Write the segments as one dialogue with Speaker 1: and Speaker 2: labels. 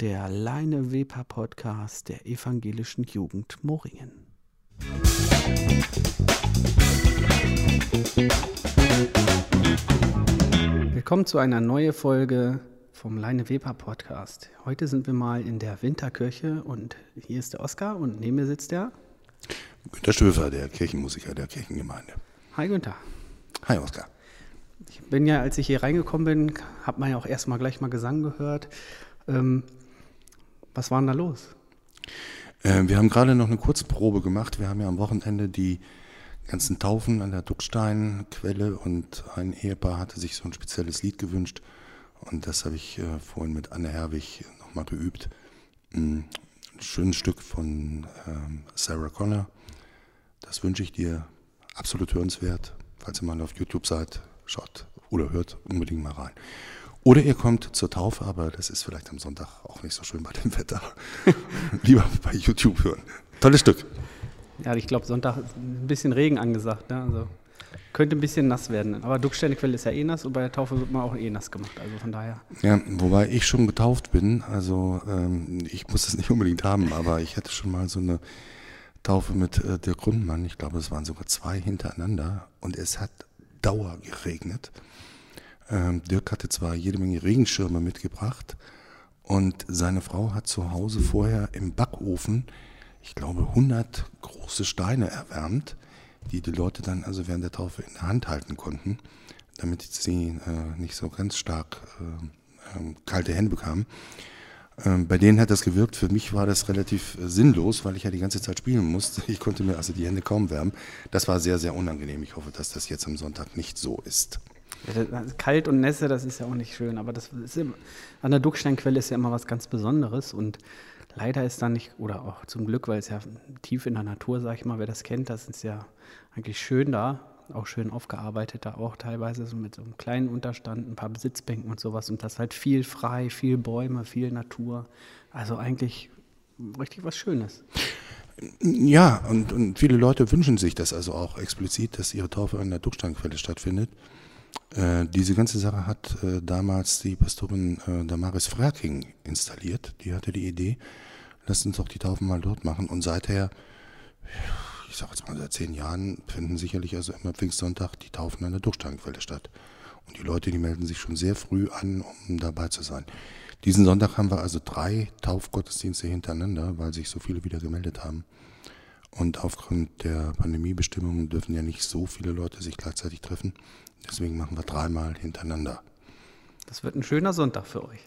Speaker 1: der Leine Weber Podcast der evangelischen Jugend Moringen. Willkommen zu einer neuen Folge vom Leine Weber Podcast. Heute sind wir mal in der Winterkirche und hier ist der Oskar und neben mir sitzt der
Speaker 2: Günter Stöfer, der Kirchenmusiker der Kirchengemeinde.
Speaker 1: Hi Günther.
Speaker 2: Hi Oskar.
Speaker 1: Ich bin ja, als ich hier reingekommen bin, hat man ja auch erstmal gleich mal Gesang gehört. Ähm, was war denn da los?
Speaker 2: Äh, wir haben gerade noch eine Kurzprobe gemacht. Wir haben ja am Wochenende die ganzen Taufen an der Ducksteinquelle und ein Ehepaar hatte sich so ein spezielles Lied gewünscht. Und das habe ich äh, vorhin mit Anne Herwig nochmal geübt. Ein schönes Stück von ähm, Sarah Connor. Das wünsche ich dir. Absolut hörenswert. Falls ihr mal auf YouTube seid, schaut oder hört unbedingt mal rein. Oder ihr kommt zur Taufe, aber das ist vielleicht am Sonntag auch nicht so schön bei dem Wetter. Lieber bei YouTube hören. Tolles Stück.
Speaker 1: Ja, ich glaube, Sonntag ist ein bisschen Regen angesagt. Ne? Also könnte ein bisschen nass werden. Aber Ducksteinequelle ist ja eh nass und bei der Taufe wird man auch eh nass gemacht. Also von daher.
Speaker 2: Ja, wobei ich schon getauft bin. Also ähm, ich muss es nicht unbedingt haben, aber ich hatte schon mal so eine Taufe mit äh, der Grundmann. Ich glaube, es waren sogar zwei hintereinander und es hat Dauer geregnet. Ähm, Dirk hatte zwar jede Menge Regenschirme mitgebracht und seine Frau hat zu Hause vorher im Backofen, ich glaube, 100 große Steine erwärmt, die die Leute dann also während der Taufe in der Hand halten konnten, damit sie äh, nicht so ganz stark äh, äh, kalte Hände bekamen. Ähm, bei denen hat das gewirkt. Für mich war das relativ äh, sinnlos, weil ich ja die ganze Zeit spielen musste. Ich konnte mir also die Hände kaum wärmen. Das war sehr, sehr unangenehm. Ich hoffe, dass das jetzt am Sonntag nicht so ist.
Speaker 1: Kalt und Nässe, das ist ja auch nicht schön, aber das ist immer, an der Ducksteinquelle ist ja immer was ganz Besonderes und leider ist da nicht, oder auch zum Glück, weil es ja tief in der Natur, sag ich mal, wer das kennt, das ist ja eigentlich schön da, auch schön aufgearbeitet da auch teilweise so mit so einem kleinen Unterstand, ein paar Sitzbänken und sowas und das halt viel frei, viel Bäume, viel Natur, also eigentlich richtig was Schönes.
Speaker 2: Ja, und, und viele Leute wünschen sich das also auch explizit, dass ihre Taufe an der Ducksteinquelle stattfindet. Äh, diese ganze Sache hat äh, damals die Pastorin äh, Damaris Frerking installiert. Die hatte die Idee, lasst uns doch die Taufen mal dort machen. Und seither, ich sage jetzt mal seit zehn Jahren, finden sicherlich also immer Pfingstsonntag die Taufen an der Durchsteinquelle statt. Und die Leute, die melden sich schon sehr früh an, um dabei zu sein. Diesen Sonntag haben wir also drei Taufgottesdienste hintereinander, weil sich so viele wieder gemeldet haben. Und aufgrund der Pandemiebestimmungen dürfen ja nicht so viele Leute sich gleichzeitig treffen. Deswegen machen wir dreimal hintereinander.
Speaker 1: Das wird ein schöner Sonntag für euch.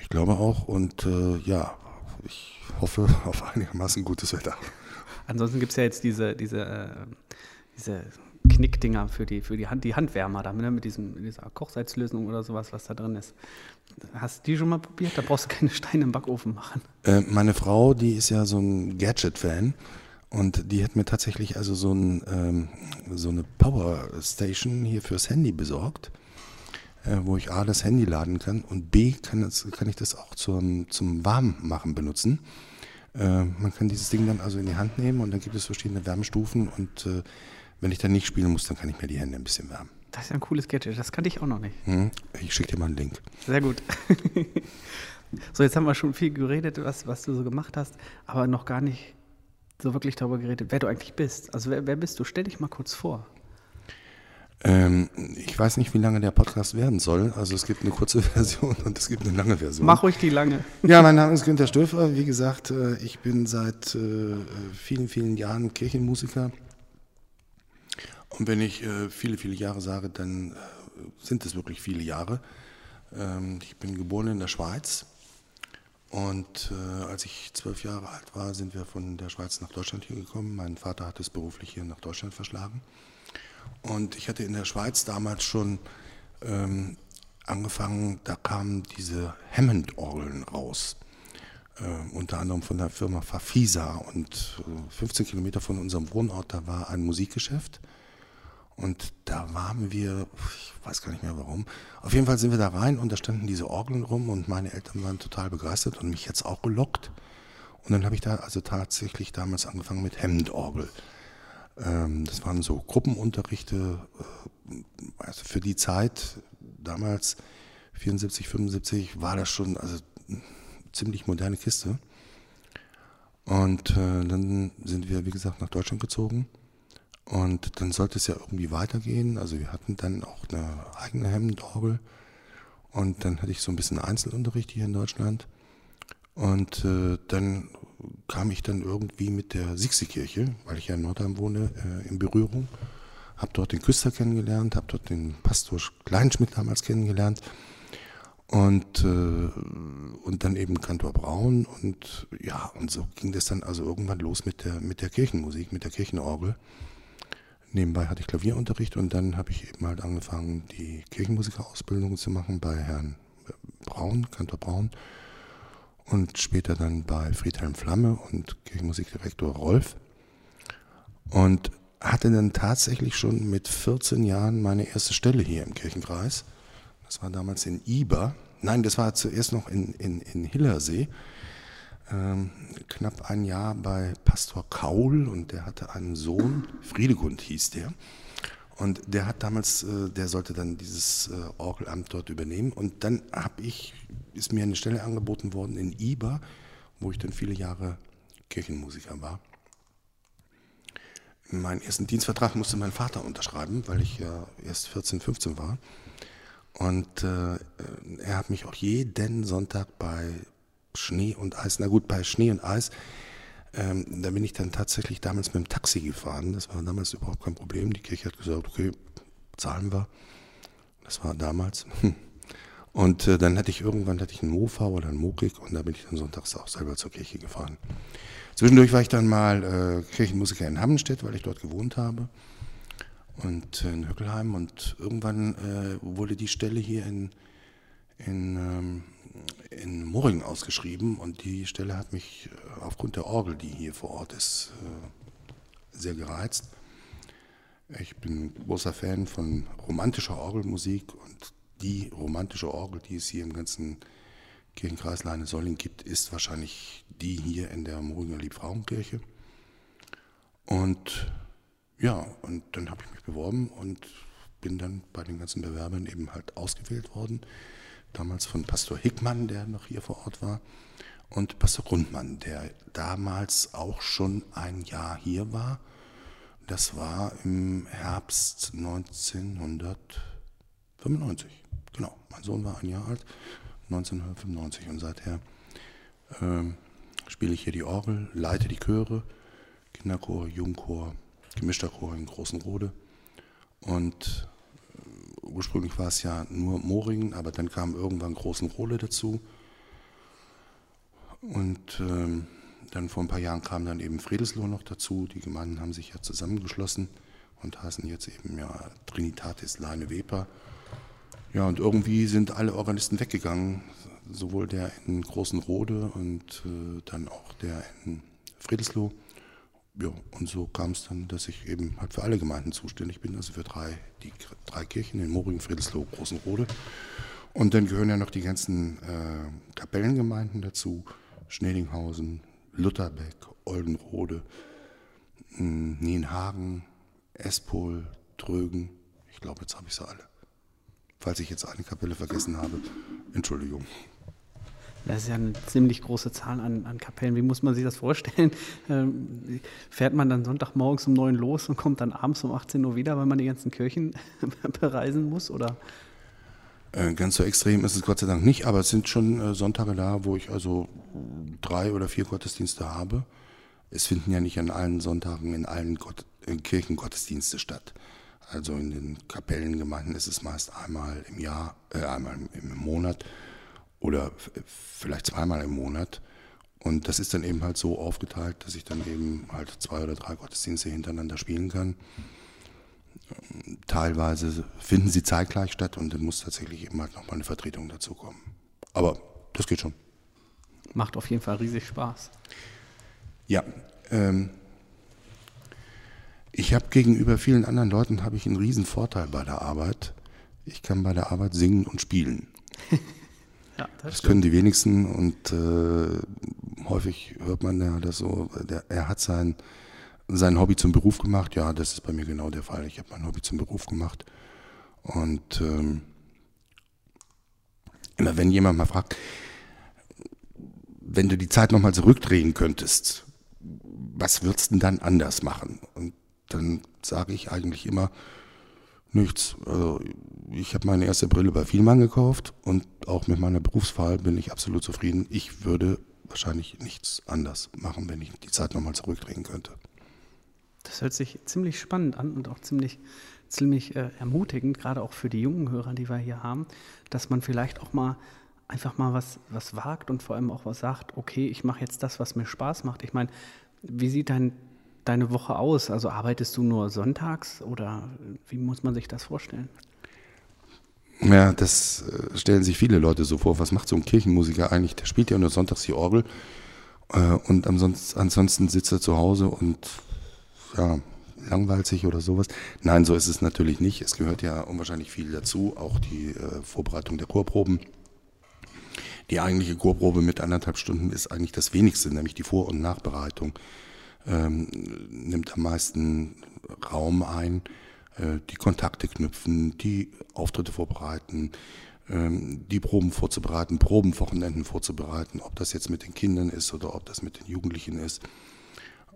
Speaker 2: Ich glaube auch und äh, ja, ich hoffe auf einigermaßen gutes Wetter.
Speaker 1: Ansonsten gibt es ja jetzt diese, diese, äh, diese Knickdinger für die, für die, Hand, die Handwärmer da, ne, mit diesem, dieser Kochsalzlösung oder sowas, was da drin ist. Hast du die schon mal probiert? Da brauchst du keine Steine im Backofen machen.
Speaker 2: Äh, meine Frau, die ist ja so ein Gadget-Fan und die hat mir tatsächlich also so, ein, ähm, so eine Power Station hier fürs Handy besorgt, äh, wo ich A, das Handy laden kann und B, kann, das, kann ich das auch zum, zum Warmmachen benutzen. Äh, man kann dieses Ding dann also in die Hand nehmen und dann gibt es verschiedene Wärmestufen und äh, wenn ich dann nicht spielen muss, dann kann ich mir die Hände ein bisschen wärmen.
Speaker 1: Das ist ja ein cooles Gadget, das kannte ich auch noch nicht.
Speaker 2: Hm, ich schicke dir mal einen Link.
Speaker 1: Sehr gut. so, jetzt haben wir schon viel geredet, was, was du so gemacht hast, aber noch gar nicht so wirklich darüber geredet, wer du eigentlich bist. Also wer, wer bist du? Stell dich mal kurz vor.
Speaker 2: Ähm, ich weiß nicht, wie lange der Podcast werden soll. Also es gibt eine kurze Version und es gibt eine lange Version.
Speaker 1: Mach ruhig die lange.
Speaker 2: Ja, mein Name ist Günter Stöfer. Wie gesagt, äh, ich bin seit äh, vielen, vielen Jahren Kirchenmusiker. Und wenn ich äh, viele, viele Jahre sage, dann sind es wirklich viele Jahre. Ähm, ich bin geboren in der Schweiz und äh, als ich zwölf Jahre alt war, sind wir von der Schweiz nach Deutschland hier gekommen. Mein Vater hat es beruflich hier nach Deutschland verschlagen. Und ich hatte in der Schweiz damals schon ähm, angefangen, da kamen diese Hammond-Orgeln raus. Äh, unter anderem von der Firma Fafisa. Und äh, 15 Kilometer von unserem Wohnort, da war ein Musikgeschäft. Und da waren wir, ich weiß gar nicht mehr warum. Auf jeden Fall sind wir da rein und da standen diese Orgeln rum und meine Eltern waren total begeistert und mich jetzt auch gelockt. Und dann habe ich da also tatsächlich damals angefangen mit Hemdorgel. Ähm, das waren so Gruppenunterrichte, äh, also für die Zeit, damals 74, 75, war das schon also ziemlich moderne Kiste. Und äh, dann sind wir, wie gesagt, nach Deutschland gezogen. Und dann sollte es ja irgendwie weitergehen. Also wir hatten dann auch eine eigene Hemmendorgel. Und dann hatte ich so ein bisschen Einzelunterricht hier in Deutschland. Und äh, dann kam ich dann irgendwie mit der Sixi-Kirche, weil ich ja in Nordheim wohne, äh, in Berührung. Habe dort den Küster kennengelernt, habe dort den Pastor Kleinschmidt damals kennengelernt. Und, äh, und dann eben Kantor Braun. Und ja, und so ging das dann also irgendwann los mit der, mit der Kirchenmusik, mit der Kirchenorgel. Nebenbei hatte ich Klavierunterricht und dann habe ich eben halt angefangen, die Kirchenmusikerausbildung zu machen bei Herrn Braun, Kantor Braun und später dann bei Friedhelm Flamme und Kirchenmusikdirektor Rolf. Und hatte dann tatsächlich schon mit 14 Jahren meine erste Stelle hier im Kirchenkreis. Das war damals in Iber. Nein, das war zuerst noch in, in, in Hillersee. Ähm, knapp ein Jahr bei Pastor Kaul und der hatte einen Sohn, Friedegund hieß der. Und der hat damals, äh, der sollte dann dieses äh, Orgelamt dort übernehmen. Und dann habe ich, ist mir eine Stelle angeboten worden in Iber, wo ich dann viele Jahre Kirchenmusiker war. Meinen ersten Dienstvertrag musste mein Vater unterschreiben, weil ich ja erst 14, 15 war. Und äh, er hat mich auch jeden Sonntag bei Schnee und Eis, na gut, bei Schnee und Eis ähm, da bin ich dann tatsächlich damals mit dem Taxi gefahren. Das war damals überhaupt kein Problem. Die Kirche hat gesagt, okay, zahlen wir. Das war damals. Und äh, dann hatte ich irgendwann hatte ich einen Mofa oder einen Mokik und da bin ich dann sonntags auch selber zur Kirche gefahren. Zwischendurch war ich dann mal äh, Kirchenmusiker in Hammenstedt, weil ich dort gewohnt habe und äh, in Höckelheim und irgendwann äh, wurde die Stelle hier in, in ähm, in Moring ausgeschrieben und die Stelle hat mich äh, aufgrund der Orgel, die hier vor Ort ist, äh, sehr gereizt. Ich bin großer Fan von romantischer Orgelmusik und die romantische Orgel, die es hier im ganzen Kirchenkreis Leine-Solling gibt, ist wahrscheinlich die hier in der Moringer Liebfrauenkirche. Und ja, und dann habe ich mich beworben und bin dann bei den ganzen Bewerbern eben halt ausgewählt worden damals von Pastor Hickmann, der noch hier vor Ort war, und Pastor Grundmann, der damals auch schon ein Jahr hier war. Das war im Herbst 1995. Genau, mein Sohn war ein Jahr alt, 1995 und seither äh, spiele ich hier die Orgel, leite die Chöre, Kinderchor, Jugendchor, gemischter Chor in Großen Rode und ursprünglich war es ja nur Moringen, aber dann kam irgendwann Großen Rohle dazu. Und ähm, dann vor ein paar Jahren kam dann eben Friedesloh noch dazu. Die Gemeinden haben sich ja zusammengeschlossen und heißen jetzt eben ja Trinitatis Leine Weber. Ja, und irgendwie sind alle Organisten weggegangen, sowohl der in Großen Rode und äh, dann auch der in Friedesloh ja, und so kam es dann, dass ich eben halt für alle Gemeinden zuständig bin, also für drei, die drei Kirchen in Moring, Friedelsloh, Großenrode. Und dann gehören ja noch die ganzen äh, Kapellengemeinden dazu, Schnelinghausen, Lutherbeck, Oldenrode, hm, Nienhagen, Espol, Trögen. Ich glaube, jetzt habe ich sie alle. Falls ich jetzt eine Kapelle vergessen habe, Entschuldigung.
Speaker 1: Das ist ja eine ziemlich große Zahl an, an Kapellen. Wie muss man sich das vorstellen? Ähm, fährt man dann Sonntagmorgens um neun los und kommt dann abends um 18 Uhr wieder, weil man die ganzen Kirchen bereisen muss? Oder?
Speaker 2: Äh, ganz so extrem ist es Gott sei Dank nicht, aber es sind schon äh, Sonntage da, wo ich also drei oder vier Gottesdienste habe. Es finden ja nicht an allen Sonntagen in allen Gott, in Kirchen Gottesdienste statt. Also in den Kapellengemeinden ist es meist einmal im Jahr, äh, einmal im Monat oder vielleicht zweimal im Monat. Und das ist dann eben halt so aufgeteilt, dass ich dann eben halt zwei oder drei Gottesdienste hintereinander spielen kann. Teilweise finden sie zeitgleich statt und dann muss tatsächlich eben halt nochmal eine Vertretung dazu kommen. Aber das geht schon.
Speaker 1: Macht auf jeden Fall riesig Spaß.
Speaker 2: Ja, ähm, ich habe gegenüber vielen anderen Leuten habe ich einen riesen Vorteil bei der Arbeit. Ich kann bei der Arbeit singen und spielen. Ja, das, das können die wenigsten und äh, häufig hört man ja das so, der, er hat sein, sein Hobby zum Beruf gemacht. Ja, das ist bei mir genau der Fall. Ich habe mein Hobby zum Beruf gemacht. Und ähm, immer wenn jemand mal fragt, wenn du die Zeit nochmal zurückdrehen könntest, was würdest du denn dann anders machen? Und dann sage ich eigentlich immer, nichts. Also ich habe meine erste Brille bei Vielmann gekauft und auch mit meiner Berufswahl bin ich absolut zufrieden. Ich würde wahrscheinlich nichts anders machen, wenn ich die Zeit nochmal zurückdrehen könnte.
Speaker 1: Das hört sich ziemlich spannend an und auch ziemlich, ziemlich äh, ermutigend, gerade auch für die jungen Hörer, die wir hier haben, dass man vielleicht auch mal einfach mal was, was wagt und vor allem auch was sagt, okay, ich mache jetzt das, was mir Spaß macht. Ich meine, wie sieht dein, deine Woche aus? Also arbeitest du nur sonntags oder wie muss man sich das vorstellen?
Speaker 2: Ja, das äh, stellen sich viele Leute so vor. Was macht so ein Kirchenmusiker eigentlich? Der spielt ja nur sonntags die Orgel äh, und ansonsten, sitzt er zu Hause und ja, langweilt sich oder sowas. Nein, so ist es natürlich nicht. Es gehört ja unwahrscheinlich viel dazu, auch die äh, Vorbereitung der Chorproben. Die eigentliche Chorprobe mit anderthalb Stunden ist eigentlich das wenigste, nämlich die Vor- und Nachbereitung. Ähm, nimmt am meisten Raum ein, äh, die Kontakte knüpfen, die Auftritte vorbereiten, ähm, die Proben vorzubereiten, Probenwochenenden vorzubereiten, ob das jetzt mit den Kindern ist oder ob das mit den Jugendlichen ist.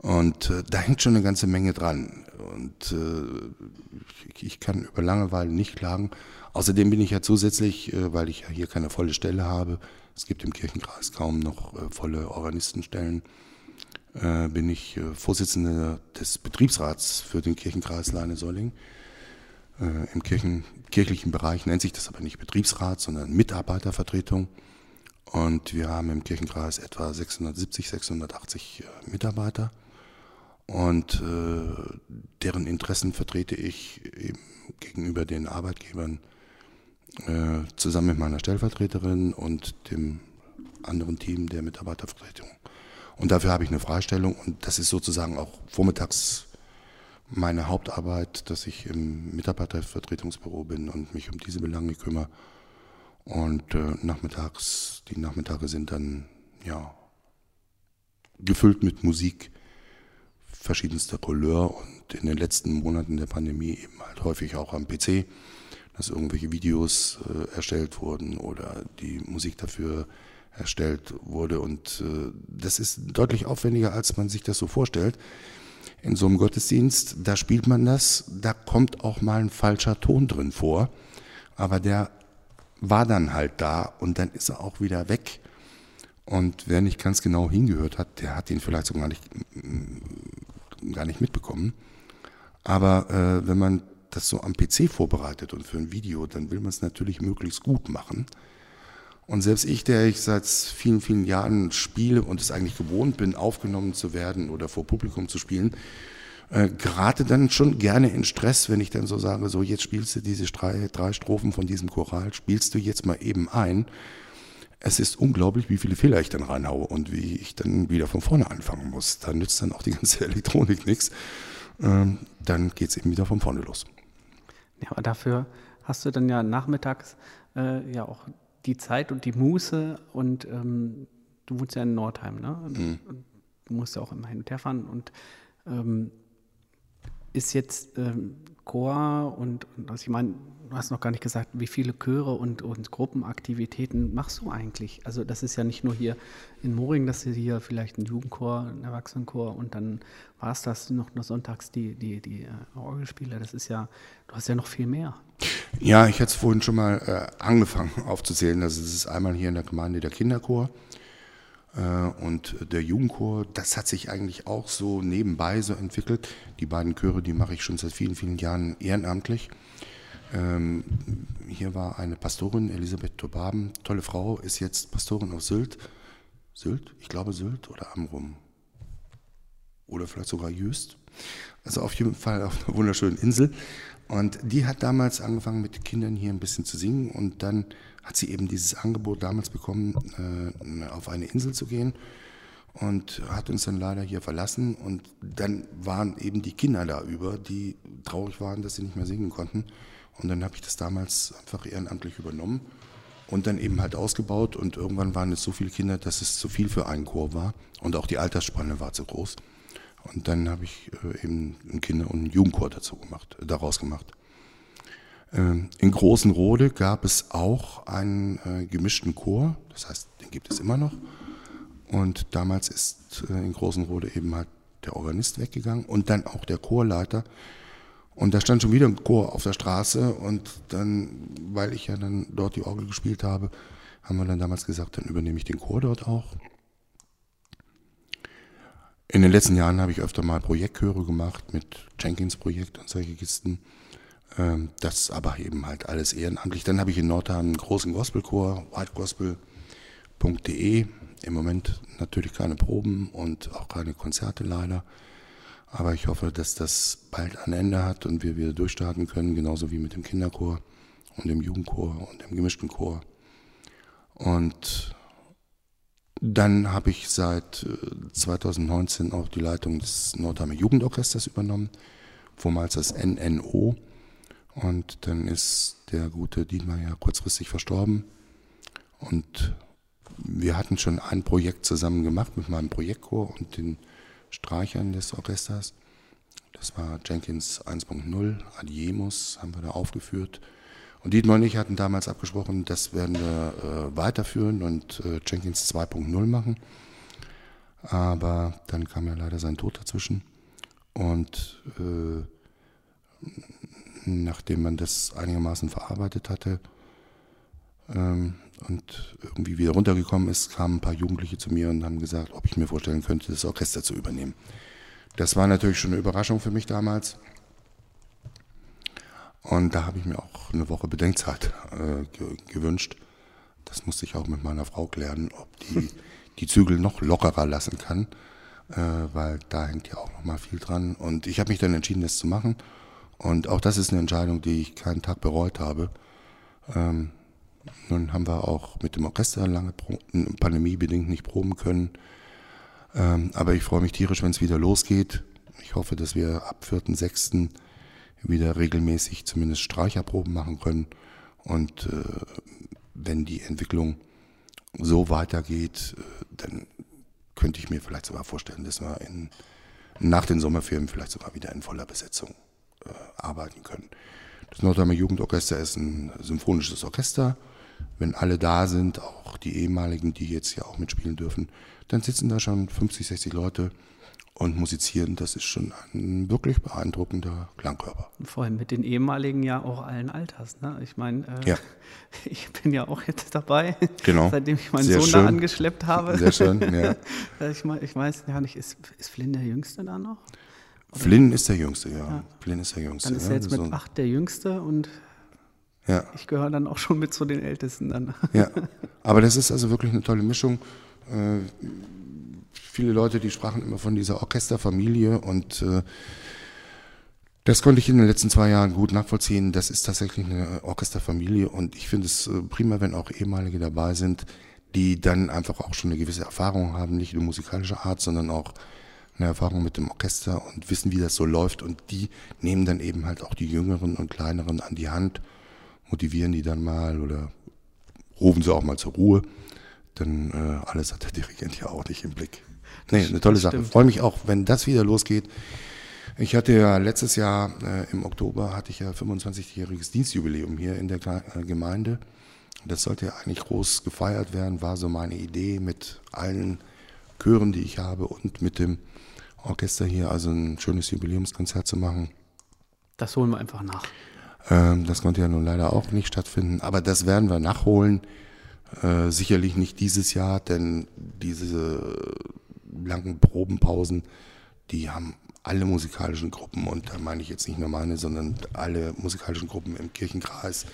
Speaker 2: Und äh, da hängt schon eine ganze Menge dran. Und äh, ich kann über Langeweile nicht klagen. Außerdem bin ich ja zusätzlich, äh, weil ich ja hier keine volle Stelle habe, es gibt im Kirchenkreis kaum noch äh, volle Organistenstellen, äh, bin ich äh, Vorsitzender des Betriebsrats für den Kirchenkreis Leine-Solling. Äh, Im Kirchen, kirchlichen Bereich nennt sich das aber nicht Betriebsrat, sondern Mitarbeitervertretung. Und wir haben im Kirchenkreis etwa 670, 680 äh, Mitarbeiter. Und deren Interessen vertrete ich eben gegenüber den Arbeitgebern zusammen mit meiner Stellvertreterin und dem anderen Team der Mitarbeitervertretung. Und dafür habe ich eine Freistellung und das ist sozusagen auch vormittags meine Hauptarbeit, dass ich im Mitarbeitervertretungsbüro bin und mich um diese Belange kümmere. Und äh, nachmittags, die Nachmittage sind dann ja gefüllt mit Musik verschiedenster Couleur und in den letzten Monaten der Pandemie eben halt häufig auch am PC, dass irgendwelche Videos äh, erstellt wurden oder die Musik dafür erstellt wurde. Und äh, das ist deutlich aufwendiger, als man sich das so vorstellt. In so einem Gottesdienst, da spielt man das, da kommt auch mal ein falscher Ton drin vor, aber der war dann halt da und dann ist er auch wieder weg. Und wer nicht ganz genau hingehört hat, der hat ihn vielleicht sogar nicht, mm, gar nicht mitbekommen. Aber äh, wenn man das so am PC vorbereitet und für ein Video, dann will man es natürlich möglichst gut machen. Und selbst ich, der ich seit vielen, vielen Jahren spiele und es eigentlich gewohnt bin, aufgenommen zu werden oder vor Publikum zu spielen, äh, gerate dann schon gerne in Stress, wenn ich dann so sage, so jetzt spielst du diese drei, drei Strophen von diesem Choral, spielst du jetzt mal eben ein. Es ist unglaublich, wie viele Fehler ich dann reinhaue und wie ich dann wieder von vorne anfangen muss. Da nützt dann auch die ganze Elektronik nichts. Ähm, dann geht es eben wieder von vorne los.
Speaker 1: Ja, aber dafür hast du dann ja nachmittags äh, ja auch die Zeit und die Muße und ähm, du wohnst ja in Nordheim, ne? Mhm. Du musst ja auch immer hin und her fahren und ähm, ist jetzt ähm, Chor und, und also ich meine, du hast noch gar nicht gesagt, wie viele Chöre und, und Gruppenaktivitäten machst du eigentlich? Also das ist ja nicht nur hier in Moring, dass du hier vielleicht ein Jugendchor, ein Erwachsenenchor und dann war es das noch nur sonntags die, die, die äh, Orgelspiele. Das ist ja, du hast ja noch viel mehr.
Speaker 2: Ja, ich hatte es vorhin schon mal äh, angefangen aufzuzählen. Also es ist einmal hier in der Gemeinde der Kinderchor äh, und der Jugendchor. Das hat sich eigentlich auch so nebenbei so entwickelt. Die beiden Chöre, die mache ich schon seit vielen, vielen Jahren ehrenamtlich. Ähm, hier war eine Pastorin, Elisabeth Tobaben, tolle Frau, ist jetzt Pastorin auf Sylt. Sylt? Ich glaube Sylt oder Amrum. Oder vielleicht sogar Jüst. Also auf jeden Fall auf einer wunderschönen Insel. Und die hat damals angefangen mit den Kindern hier ein bisschen zu singen. Und dann hat sie eben dieses Angebot damals bekommen, äh, auf eine Insel zu gehen. Und hat uns dann leider hier verlassen. Und dann waren eben die Kinder da über, die traurig waren, dass sie nicht mehr singen konnten. Und dann habe ich das damals einfach ehrenamtlich übernommen und dann eben halt ausgebaut. Und irgendwann waren es so viele Kinder, dass es zu viel für einen Chor war. Und auch die Altersspanne war zu groß. Und dann habe ich äh, eben einen Kinder- und einen Jugendchor dazu gemacht, äh, daraus gemacht. Ähm, in Großenrode gab es auch einen äh, gemischten Chor, das heißt, den gibt es immer noch. Und damals ist äh, in Großenrode eben halt der Organist weggegangen und dann auch der Chorleiter. Und da stand schon wieder ein Chor auf der Straße und dann, weil ich ja dann dort die Orgel gespielt habe, haben wir dann damals gesagt, dann übernehme ich den Chor dort auch. In den letzten Jahren habe ich öfter mal Projektchöre gemacht mit Jenkins Projekt und solche Kisten. Ähm, das aber eben halt alles ehrenamtlich. Dann habe ich in Nordhahn einen großen Gospelchor, whitegospel.de. Im Moment natürlich keine Proben und auch keine Konzerte leider. Aber ich hoffe, dass das bald ein Ende hat und wir wieder durchstarten können, genauso wie mit dem Kinderchor und dem Jugendchor und dem gemischten Chor. Und dann habe ich seit 2019 äh, auch die Leitung des Nordheimer Jugendorchesters übernommen, vormals das NNO. Und dann ist der gute Dietmar ja kurzfristig verstorben. Und wir hatten schon ein Projekt zusammen gemacht mit meinem Projektchor und den Streichern des Orchesters. Das war Jenkins 1.0, Adiemus haben wir da aufgeführt. Und Dietmar und ich hatten damals abgesprochen, das werden wir äh, weiterführen und äh, Jenkins 2.0 machen. Aber dann kam ja leider sein Tod dazwischen. Und äh, nachdem man das einigermaßen verarbeitet hatte ähm, und irgendwie wieder runtergekommen ist, kamen ein paar Jugendliche zu mir und haben gesagt, ob ich mir vorstellen könnte, das Orchester zu übernehmen. Das war natürlich schon eine Überraschung für mich damals. Und da habe ich mir auch eine Woche Bedenkzeit äh, ge gewünscht. Das musste ich auch mit meiner Frau klären, ob die die Zügel noch lockerer lassen kann, äh, weil da hängt ja auch noch mal viel dran. Und ich habe mich dann entschieden, das zu machen. Und auch das ist eine Entscheidung, die ich keinen Tag bereut habe. Ähm, nun haben wir auch mit dem Orchester lange pandemiebedingt nicht proben können. Ähm, aber ich freue mich tierisch, wenn es wieder losgeht. Ich hoffe, dass wir ab 4.6 wieder regelmäßig zumindest Streicherproben machen können. Und äh, wenn die Entwicklung so weitergeht, äh, dann könnte ich mir vielleicht sogar vorstellen, dass wir in, nach den Sommerferien vielleicht sogar wieder in voller Besetzung äh, arbeiten können. Das Nordheimer Jugendorchester ist ein symphonisches Orchester. Wenn alle da sind, auch die ehemaligen, die jetzt ja auch mitspielen dürfen, dann sitzen da schon 50, 60 Leute und musizieren, das ist schon ein wirklich beeindruckender Klangkörper.
Speaker 1: Vor allem mit den ehemaligen ja auch allen Alters. Ne? Ich meine, äh,
Speaker 2: ja.
Speaker 1: ich bin ja auch jetzt dabei,
Speaker 2: genau.
Speaker 1: seitdem ich meinen
Speaker 2: Sehr
Speaker 1: Sohn
Speaker 2: schön.
Speaker 1: da angeschleppt habe.
Speaker 2: Sehr schön, ja.
Speaker 1: ich, ich weiß gar nicht, ist, ist Flynn der Jüngste da noch?
Speaker 2: Oder? Flynn ist der Jüngste, ja.
Speaker 1: Ja.
Speaker 2: Flynn ist der Jüngste.
Speaker 1: Dann ist
Speaker 2: ja.
Speaker 1: er jetzt mit
Speaker 2: So-
Speaker 1: acht der Jüngste und
Speaker 2: ja.
Speaker 1: ich gehöre dann auch schon mit zu den Ältesten dann.
Speaker 2: Ja, aber das ist also wirklich eine tolle Mischung. Äh, viele Leute, die sprachen immer von dieser Orchesterfamilie und äh, das konnte ich in den letzten zwei Jahren gut nachvollziehen. Das ist tatsächlich eine Orchesterfamilie und ich finde es äh, prima, wenn auch ehemalige dabei sind, die dann einfach auch schon eine gewisse Erfahrung haben, nicht nur musikalischer Art, sondern auch eine Erfahrung mit dem Orchester und wissen, wie das so läuft und die nehmen dann eben halt auch die Jüngeren und Kleineren an die Hand, motivieren die dann mal oder rufen sie auch mal zur Ruhe. Denn äh, alles hat der Dirigent ja auch nicht im Blick. Nee, eine tolle Sache. Freue mich auch, wenn das wieder losgeht. Ich hatte ja letztes Jahr äh, im Oktober hatte ich ja 25-jähriges Dienstjubiläum hier in der äh, Gemeinde. Das sollte ja eigentlich groß gefeiert werden, war so meine Idee mit allen Chören, die ich habe und mit dem Orchester hier, also ein schönes Jubiläumskonzert zu machen.
Speaker 1: Das holen wir einfach nach.
Speaker 2: Ähm, das konnte ja nun leider auch nicht stattfinden, aber das werden wir nachholen. Äh, sicherlich nicht dieses Jahr, denn diese langen Probenpausen, die haben alle musikalischen Gruppen, und da meine ich jetzt nicht nur meine, sondern alle musikalischen Gruppen im Kirchenkreis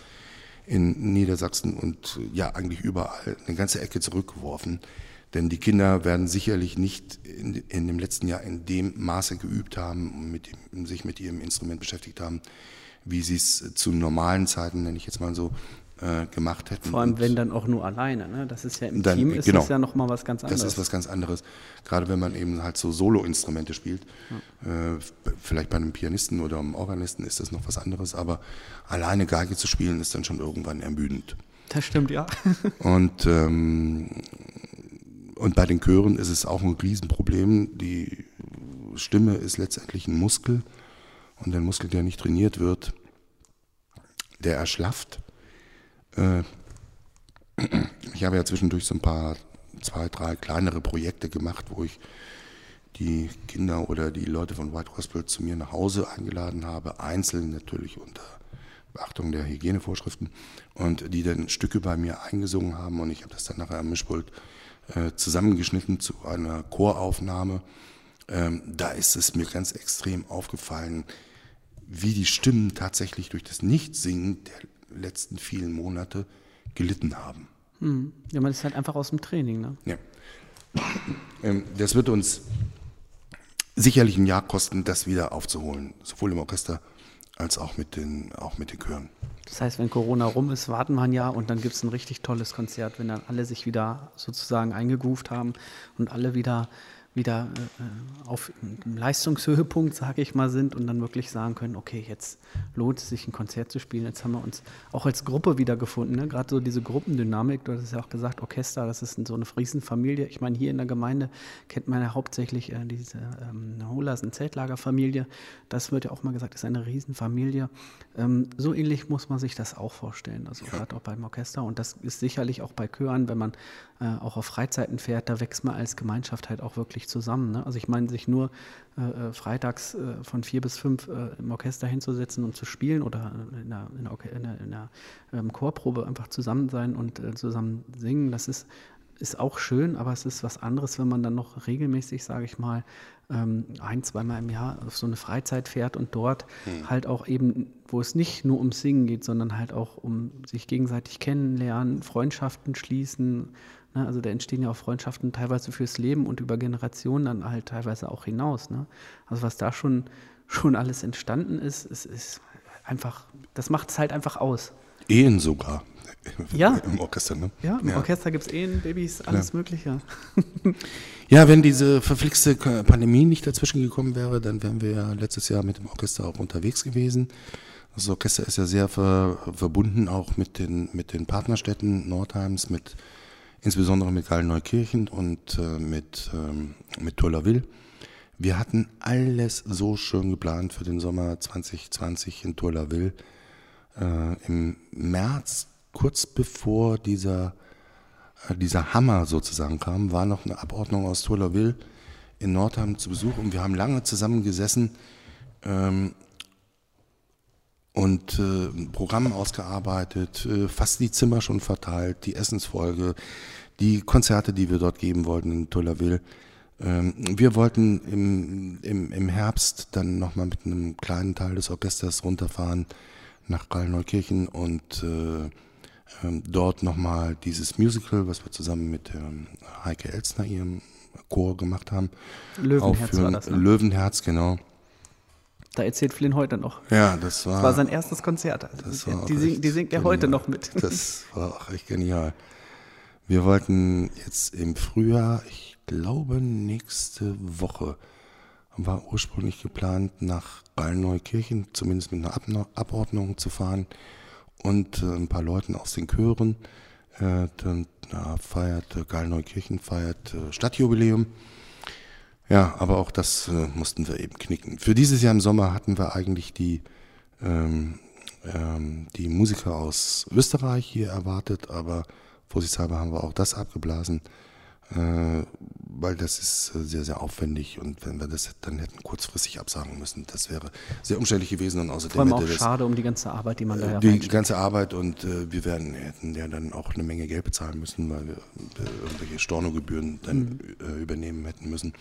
Speaker 2: in Niedersachsen und ja eigentlich überall eine ganze Ecke zurückgeworfen. Denn die Kinder werden sicherlich nicht in, in dem letzten Jahr in dem Maße geübt haben und mit dem, sich mit ihrem Instrument beschäftigt haben, wie sie es zu normalen Zeiten, nenne ich jetzt mal so, äh, gemacht hätten.
Speaker 1: Vor allem, wenn dann auch nur alleine. Ne? Das ist ja im
Speaker 2: Dann,
Speaker 1: Team ist
Speaker 2: genau.
Speaker 1: das ja nochmal was ganz anderes.
Speaker 2: das ist was ganz anderes. Gerade wenn man eben halt so Solo-Instrumente spielt. Äh, vielleicht bei einem Pianisten oder einem Organisten ist das noch was anderes, aber alleine Geige zu spielen ist dann schon irgendwann ermüdend.
Speaker 1: das stimmt, ja.
Speaker 2: Und, ähm, und bei den Chören ist es auch ein Riesenproblem. Die Stimme ist letztendlich ein Muskel und ein Muskel, der nicht trainiert wird, der erschlafft. Äh, ich habe ja zwischendurch so ein paar zwei, drei kleinere Projekte gemacht, wo ich die Kinder oder die Leute von White Gospel zu mir nach Hause eingeladen habe, einzeln natürlich unter Beachtung der Hygienevorschriften und die dann Stücke bei mir eingesungen haben und ich habe das dann nachher am Mischpult äh, zusammengeschnitten zu einer Choraufnahme. Ähm, da ist es mir ganz extrem aufgefallen, wie die Stimmen tatsächlich durch das Nichtsingen der letzten vielen Monate gelitten haben.
Speaker 1: Hm. Ja, man ist halt einfach aus dem Training. Ne?
Speaker 2: Ja. Ähm, das wird uns sicherlich ein Jahr kosten, das wieder aufzuholen, sowohl im Orchester als auch mit den, auch mit den Chören.
Speaker 1: Das heißt, wenn Corona rum ist, warten wir ein Jahr und dann gibt es ein richtig tolles Konzert, wenn dann alle sich wieder sozusagen eingegroovt haben und alle wieder wieder äh, auf einem Leistungshöhepunkt, sage ich mal, sind und dann wirklich sagen können, okay, jetzt lohnt es sich, ein Konzert zu spielen. Jetzt haben wir uns auch als Gruppe wiedergefunden. Ne? Gerade so diese Gruppendynamik, du hast ja auch gesagt, Orchester, das ist so eine Riesenfamilie. Ich meine, hier in der Gemeinde kennt man ja hauptsächlich äh, diese ähm, Holasen Zeltlagerfamilie. Das wird ja auch mal gesagt, ist eine Riesenfamilie. Ähm, so ähnlich muss man sich das auch vorstellen, also ja. gerade auch beim Orchester. Und das ist sicherlich auch bei Chören, wenn man äh, auch auf Freizeiten fährt, da wächst man als Gemeinschaft halt auch wirklich zusammen. Ne? Also ich meine, sich nur äh, äh, freitags äh, von vier bis fünf äh, im Orchester hinzusetzen und zu spielen oder in der, in der, in der, in der ähm, Chorprobe einfach zusammen sein und äh, zusammen singen, das ist, ist auch schön, aber es ist was anderes, wenn man dann noch regelmäßig, sage ich mal, ähm, ein, zweimal im Jahr auf so eine Freizeit fährt und dort hm. halt auch eben, wo es nicht nur ums Singen geht, sondern halt auch um sich gegenseitig kennenlernen, Freundschaften schließen Ne? Also da entstehen ja auch Freundschaften teilweise fürs Leben und über Generationen dann halt teilweise auch hinaus. Ne? Also was da schon, schon alles entstanden ist, ist, ist einfach, das macht es halt einfach aus.
Speaker 2: Ehen sogar.
Speaker 1: Ja.
Speaker 2: Im Orchester, ne?
Speaker 1: Ja, im ja. Orchester gibt es Ehen, Babys, alles ja. Mögliche.
Speaker 2: ja, wenn diese verflixte Pandemie nicht dazwischen gekommen wäre, dann wären wir ja letztes Jahr mit dem Orchester auch unterwegs gewesen. Das Orchester ist ja sehr ver, verbunden auch mit den, mit den Partnerstädten Nordheims, mit insbesondere mit Gallen-Neukirchen und äh, mit, ähm, mit Tollerville. Wir hatten alles so schön geplant für den Sommer 2020 in Tollerville. Äh, Im März, kurz bevor dieser, äh, dieser Hammer sozusagen kam, war noch eine Abordnung aus Tollerville in Nordheim zu Besuch und wir haben lange zusammen gesessen ähm, und äh, Programm ausgearbeitet, äh, fast die Zimmer schon verteilt, die Essensfolge, die Konzerte, die wir dort geben wollten in Tullaville. Ähm, wir wollten im, im, im Herbst dann nochmal mit einem kleinen Teil des Orchesters runterfahren nach Gallneukirchen und äh, äh, dort nochmal dieses Musical, was wir zusammen mit ähm, Heike Elzner, ihrem Chor gemacht haben.
Speaker 1: Löwenherz aufführen. war das,
Speaker 2: ne? Löwenherz, genau.
Speaker 1: Da erzählt Flynn heute noch.
Speaker 2: Ja, das war.
Speaker 1: Das war sein erstes Konzert. Also das war die, sing, die singt er heute noch mit.
Speaker 2: Das war auch echt genial. Wir wollten jetzt im Frühjahr, ich glaube nächste Woche, war ursprünglich geplant, nach Ballneukirchen zumindest mit einer Abordnung zu fahren und äh, ein paar Leuten aus den Chören. Äh, dann na, feiert äh, Gallneukirchen feiert äh, Stadtjubiläum. Ja, aber auch das äh, mussten wir eben knicken. Für dieses Jahr im Sommer hatten wir eigentlich die, ähm, ähm, die Musiker aus Österreich hier erwartet, aber vorsichtshalber haben wir auch das abgeblasen, äh, weil das ist äh, sehr, sehr aufwendig und wenn wir das dann hätten kurzfristig absagen müssen, das wäre sehr umständlich gewesen und außerdem
Speaker 1: Vor allem auch das, schade um die ganze Arbeit, die man da
Speaker 2: ja Die ganze Arbeit und äh, wir werden, hätten ja dann auch eine Menge Geld bezahlen müssen, weil wir äh, irgendwelche Stornogebühren dann mhm. Äh, übernehmen hätten müssen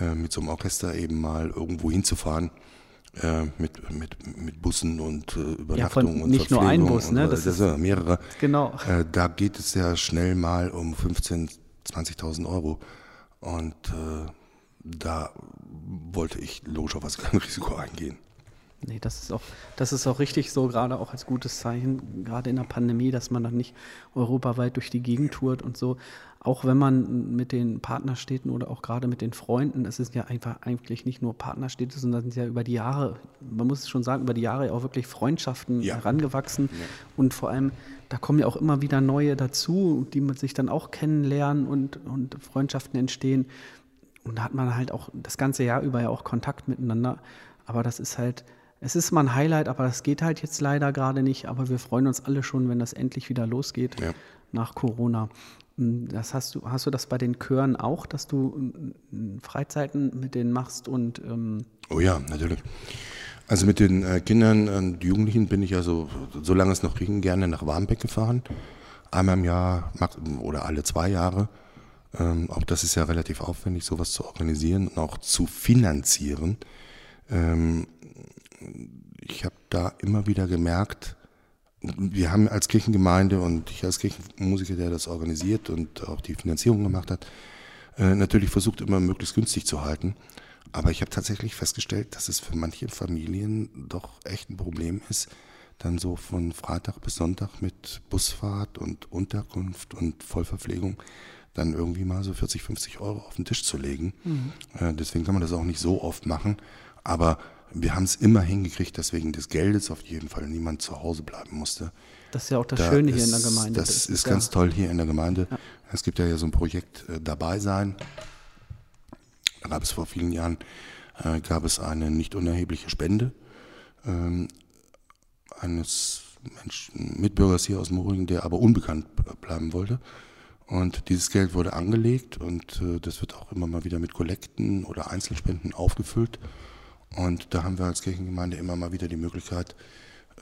Speaker 2: äh, mit so einem Orchester eben mal irgendwo hinzufahren. Äh, mit, mit, mit Bussen und äh, Übernachtung ja, von, und
Speaker 1: nicht nur ein Bus, ne?
Speaker 2: Das, das sind mehrere.
Speaker 1: Genau.
Speaker 2: Äh, da geht es ja schnell mal um 15.000, 20.000 Euro. Und äh, da wollte ich logischerweise kein Risiko eingehen.
Speaker 1: Nee, das ist auch, das ist auch richtig so, gerade auch als gutes Zeichen, gerade in der Pandemie, dass man dann nicht europaweit durch die Gegend tourt und so. Auch wenn man mit den Partnerstädten oder auch gerade mit den Freunden, es ist ja einfach eigentlich nicht nur Partnerstädte, sondern sind ja über die Jahre, man muss es schon sagen, über die Jahre auch wirklich Freundschaften ja. herangewachsen. Ja. Und vor allem, da kommen ja auch immer wieder neue dazu, die man sich dann auch kennenlernen und, und Freundschaften entstehen. Und da hat man halt auch das ganze Jahr über ja auch Kontakt miteinander. Aber das ist halt, es ist mal ein Highlight, aber das geht halt jetzt leider gerade nicht. Aber wir freuen uns alle schon, wenn das endlich wieder losgeht ja. nach Corona. Das hast du, hast du das bei den Chören auch, dass du Freizeiten mit denen machst und
Speaker 2: ähm Oh ja, natürlich. Also mit den äh, Kindern und Jugendlichen bin ich ja so, solange es noch ging, gerne nach Warmbeck gefahren. Einmal im Jahr oder alle zwei Jahre. Ähm, auch das ist ja relativ aufwendig, sowas zu organisieren und auch zu finanzieren. Ähm, ich habe da immer wieder gemerkt, wir haben als Kirchengemeinde und ich als Kirchenmusiker, der das organisiert und auch die Finanzierung gemacht hat, äh, natürlich versucht immer möglichst günstig zu halten. Aber ich habe tatsächlich festgestellt, dass es für manche Familien doch echt ein Problem ist, dann so von Freitag bis Sonntag mit Busfahrt und Unterkunft und Vollverpflegung dann irgendwie mal so 40, 50 Euro auf den Tisch zu legen. Mhm. Äh, deswegen kann man das auch nicht so oft machen. Aber wir haben es immer hingekriegt, dass wegen des Geldes auf jeden Fall niemand zu Hause bleiben musste.
Speaker 1: Das ist ja auch das da Schöne ist, hier in der Gemeinde.
Speaker 2: Das, das ist, ganz ja. toll hier in der Gemeinde. Ja. Es gibt ja so ein Projekt äh, dabei sein. Da gab es vor vielen Jahren äh, gab es eine nicht unerhebliche Spende ähm, eines Menschen, Mitbürgers hier aus Moringen, der aber unbekannt bleiben wollte. Und dieses Geld wurde angelegt und äh, das wird auch immer mal wieder mit Kollekten oder Einzelspenden aufgefüllt. Und da haben wir als Kirchengemeinde immer mal wieder die Möglichkeit,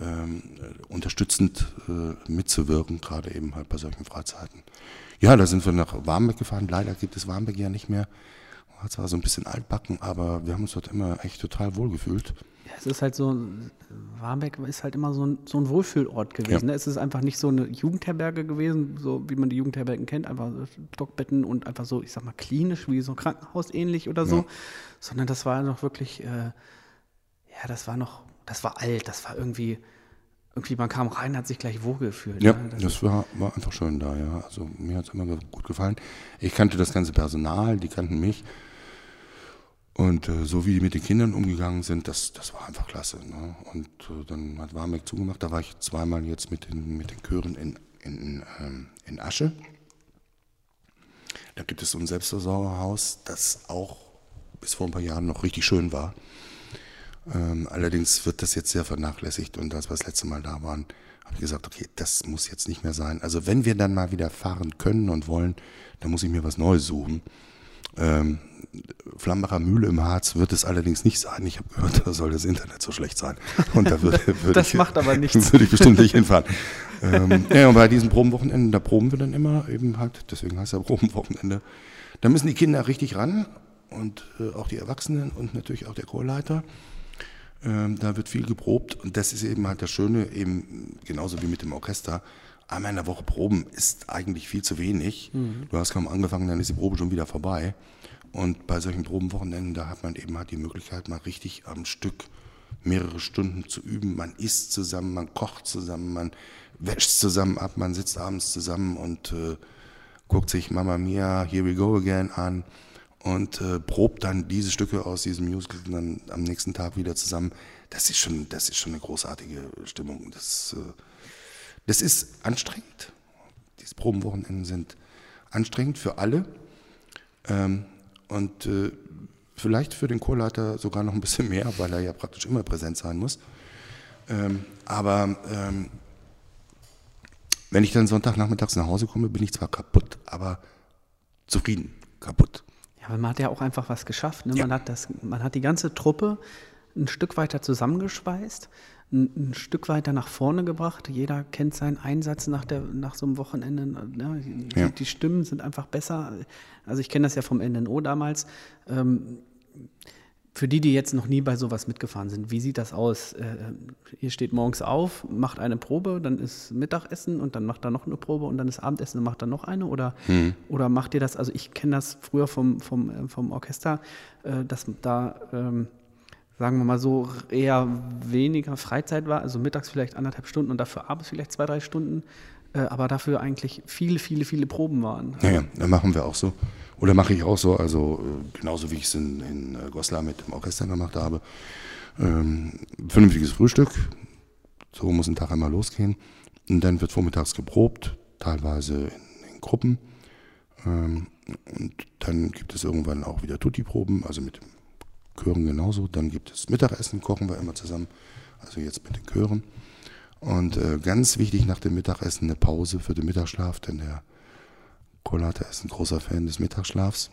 Speaker 2: ähm, unterstützend äh, mitzuwirken, gerade eben halt bei solchen Freizeiten. Ja, da sind wir nach Warmbeck gefahren. Leider gibt es Warmbeck ja nicht mehr. War zwar so ein bisschen altbacken, aber wir haben uns dort immer echt total wohl gefühlt.
Speaker 1: Ja, es ist halt so, Warmbeck ist halt immer so ein, so ein Wohlfühlort gewesen. Ja. Ne? Es ist einfach nicht so eine Jugendherberge gewesen, so wie man die Jugendherbergen kennt, einfach Stockbetten und einfach so, ich sag mal, klinisch, wie so ein Krankenhaus ähnlich oder so, ja. sondern das war noch wirklich, äh, ja, das war noch, das war alt, das war irgendwie, irgendwie, man kam rein, hat sich gleich wohl gefühlt.
Speaker 2: Ja, ne? das, das war, war einfach schön da, ja. Also mir hat es immer gut gefallen. Ich kannte das ganze Personal, die kannten mich. Und äh, so wie die mit den Kindern umgegangen sind, das, das war einfach klasse. Ne? Und äh, dann hat Warmeck zugemacht. Da war ich zweimal jetzt mit den, mit den Chören in, in, ähm, in Asche. Da gibt es so ein Selbstversorgerhaus, das auch bis vor ein paar Jahren noch richtig schön war. Ähm, allerdings wird das jetzt sehr vernachlässigt und als wir das letzte Mal da waren, habe ich gesagt, okay, das muss jetzt nicht mehr sein. Also wenn wir dann mal wieder fahren können und wollen, dann muss ich mir was Neues suchen. Ähm, Flambacher Mühle im Harz wird es allerdings nicht sein. Ich habe gehört, da soll das Internet so schlecht sein. Und da würde, würde
Speaker 1: das ich, macht aber nichts.
Speaker 2: Würde ich bestimmt nicht hinfahren. ähm, ja, und bei diesen Probenwochenenden, da proben wir dann immer eben halt, deswegen heißt ja Probenwochenende. Da müssen die Kinder richtig ran und äh, auch die Erwachsenen und natürlich auch der Chorleiter. Ähm, da wird viel geprobt und das ist eben halt das Schöne, eben genauso wie mit dem Orchester. Einmal in der Woche proben ist eigentlich viel zu wenig. Mhm. Du hast kaum angefangen, dann ist die Probe schon wieder vorbei. Und bei solchen Probenwochenenden, da hat man eben halt die Möglichkeit, mal richtig am Stück mehrere Stunden zu üben. Man isst zusammen, man kocht zusammen, man wäscht zusammen ab, man sitzt abends zusammen und äh, guckt sich Mama Mia, Here We Go Again an und äh, probt dann diese Stücke aus diesem Musical dann am nächsten Tag wieder zusammen. Das ist schon, das ist schon eine großartige Stimmung. Das, äh, das ist anstrengend. Diese Probenwochenenden sind anstrengend für alle. Ähm, und äh, vielleicht für den Chorleiter sogar noch ein bisschen mehr, weil er ja praktisch immer präsent sein muss. Ähm, aber ähm, wenn ich dann Sonntagnachmittags nach Hause komme, bin ich zwar kaputt, aber zufrieden, kaputt.
Speaker 1: Ja, aber man hat ja auch einfach was geschafft. Ne? Ja. Man, hat das, man hat die ganze Truppe ein Stück weiter zusammengeschweißt ein, ein, Stück weiter nach vorne gebracht. Jeder kennt seinen Einsatz nach, der, nach so einem Wochenende. Ne? Die, ja. die, Stimmen sind einfach besser. Also ich kenne das ja vom NNO damals. Ähm, für die, die jetzt noch nie bei sowas mitgefahren sind, wie sieht das aus? Äh, ihr steht morgens auf, macht eine Probe, dann ist Mittagessen und dann macht er noch eine Probe und dann ist Abendessen und macht dann noch eine? Oder, hm. oder macht ihr das? Also ich kenne das früher vom, vom, äh, vom Orchester, äh, dass da ähm, sagen wir mal so, eher weniger Freizeit war, also mittags vielleicht anderthalb Stunden und dafür abends vielleicht zwei, drei Stunden, äh, aber dafür eigentlich viele, viele, viele Proben waren.
Speaker 2: Ja, ja, dann machen wir auch so. Oder mache ich auch so, also äh, genauso wie ich es in, in äh, Goslar mit dem Orchester gemacht habe. Ähm, vernünftiges Frühstück, so muss ein Tag einmal losgehen. Und dann wird vormittags geprobt, teilweise in, in Gruppen. Ähm, und dann gibt es irgendwann auch wieder Tutti-Proben, also mit dem Chören genauso. Dann gibt es Mittagessen, kochen wir immer zusammen, also jetzt mit den Chören. Und äh, ganz wichtig nach dem Mittagessen eine Pause für den Mittagsschlaf, denn der Kohlhater ist ein großer Fan des Mittagsschlafs.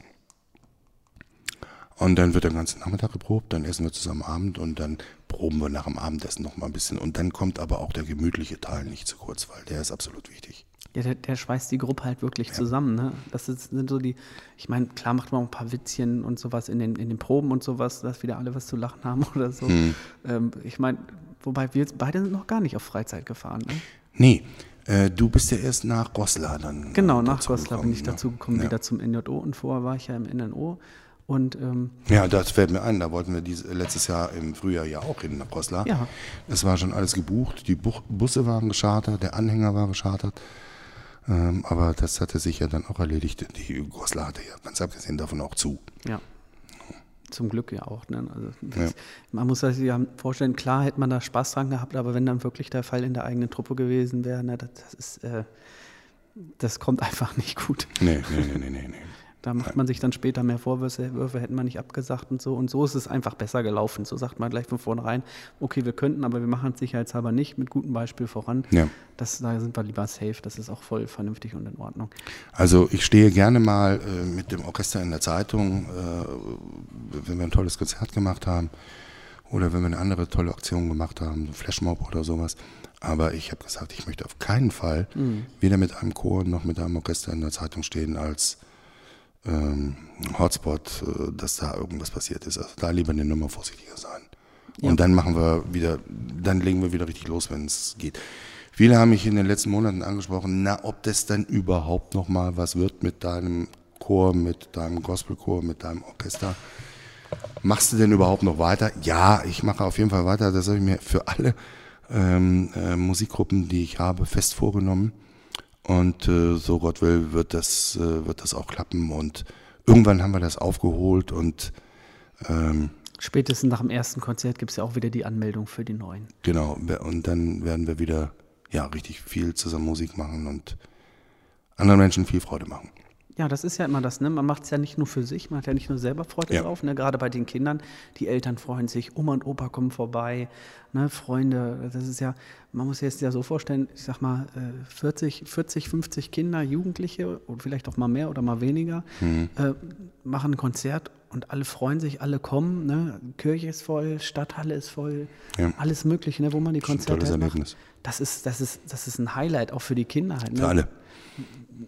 Speaker 2: Und dann wird der ganze Nachmittag geprobt, dann essen wir zusammen Abend und dann proben wir nach dem Abendessen noch mal ein bisschen. Und dann kommt aber auch der gemütliche Teil nicht zu kurz, weil der ist absolut wichtig.
Speaker 1: Ja, der, der schweißt die Gruppe halt wirklich ja. zusammen. Ne? Das ist, sind so die, ich meine, klar macht man auch ein paar Witzchen und sowas in den, in den Proben und sowas, dass wieder alle was zu lachen haben oder so. Hm. Ähm, ich meine, wobei wir beide sind noch gar nicht auf Freizeit gefahren. Ne?
Speaker 2: Nee, äh, du bist ja erst nach Goslar dann.
Speaker 1: Genau, nach Goslar bin ich ne? dazu gekommen, ja. wieder zum NJO und vorher war ich ja im NNO. Und, ähm,
Speaker 2: ja, das fällt mir ein, da wollten wir dieses, letztes Jahr im Frühjahr ja auch hin nach Goslar. Ja. Das war schon alles gebucht, die Busse waren geschartert, der Anhänger war geschartert. Ähm, aber das hatte sich ja dann auch erledigt. Die Goslar hatte ja ganz abgesehen davon auch zu.
Speaker 1: Ja. Zum Glück ja auch. Ne? Also das, ja. Man muss sich ja vorstellen, klar hätte man da Spaß dran gehabt, aber wenn dann wirklich der Fall in der eigenen Truppe gewesen wäre, ne, das, das ist, äh, das kommt einfach nicht gut.
Speaker 2: Nee, nee, nee, nee, nee. nee.
Speaker 1: Da macht man sich dann später mehr Vorwürfe, Würfe hätten wir nicht abgesagt und so. Und so ist es einfach besser gelaufen. So sagt man gleich von vornherein, okay, wir könnten, aber wir machen es sicherheitshalber nicht, mit gutem Beispiel voran. Ja. Das, da sind wir lieber safe. Das ist auch voll vernünftig und in Ordnung.
Speaker 2: Also ich stehe gerne mal äh, mit dem Orchester in der Zeitung, äh, wenn wir ein tolles Konzert gemacht haben oder wenn wir eine andere tolle Aktion gemacht haben, Flashmob oder sowas. Aber ich habe gesagt, ich möchte auf keinen Fall mhm. weder mit einem Chor noch mit einem Orchester in der Zeitung stehen als ähm, Hotspot, äh, dass da irgendwas passiert ist. Also da lieber eine Nummer vorsichtiger sein. Ja. Und dann machen wir wieder, dann legen wir wieder richtig los, wenn es geht. Viele haben mich in den letzten Monaten angesprochen, na, ob das dann überhaupt noch mal was wird mit deinem Chor, mit deinem Gospelchor, mit deinem Orchester. Machst du denn überhaupt noch weiter? Ja, ich mache auf jeden Fall weiter. Das habe ich mir für alle ähm, äh, Musikgruppen, die ich habe, fest vorgenommen. Und äh, so Gott will, wird das, äh, wird das auch klappen. Und irgendwann haben wir das aufgeholt und ähm,
Speaker 1: Spätestens nach dem ersten Konzert gibt es ja auch wieder die Anmeldung für die neuen.
Speaker 2: Genau, und dann werden wir wieder ja, richtig viel zusammen Musik machen und anderen Menschen viel Freude machen.
Speaker 1: Ja, das ist ja immer das, ne? Man macht es ja nicht nur für sich, man hat ja nicht nur selber Freude ja. drauf, ne? Gerade bei den Kindern, die Eltern freuen sich, Oma und Opa kommen vorbei, ne? Freunde, das ist ja, man muss sich jetzt ja so vorstellen, ich sag mal, 40, 40, 50 Kinder, Jugendliche und vielleicht auch mal mehr oder mal weniger, mhm. äh, machen ein Konzert und alle freuen sich, alle kommen, ne? Kirche ist voll, Stadthalle ist voll, ja. alles Mögliche, ne? wo man die Konzerte halt macht. Das ist, das, ist, das ist ein Highlight auch für die Kinder halt.
Speaker 2: Ne? Für alle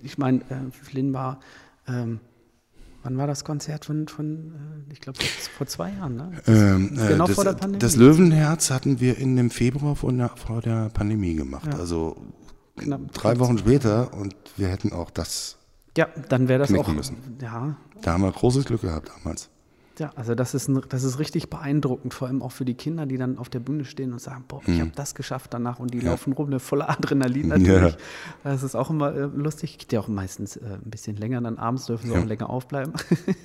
Speaker 1: ich meine, äh, Flynn war, ähm, wann war das Konzert von, von äh, ich glaube, vor zwei Jahren, ne?
Speaker 2: Ähm, äh, genau das, vor der Pandemie. Das Löwenherz hatten wir in dem Februar vor der, vor der Pandemie gemacht. Ja. Also Knapp drei Wochen später und wir hätten auch das.
Speaker 1: Ja, dann wäre das auch.
Speaker 2: Müssen. Ja. Da haben wir großes Glück gehabt damals.
Speaker 1: Ja, also das ist, ein, das ist richtig beeindruckend, vor allem auch für die Kinder, die dann auf der Bühne stehen und sagen, boah, ich mhm. habe das geschafft danach und die ja. laufen rum, eine volle Adrenalin natürlich. Ja. Das ist auch immer äh, lustig, geht ja auch meistens äh, ein bisschen länger, dann abends dürfen sie ja. auch länger aufbleiben.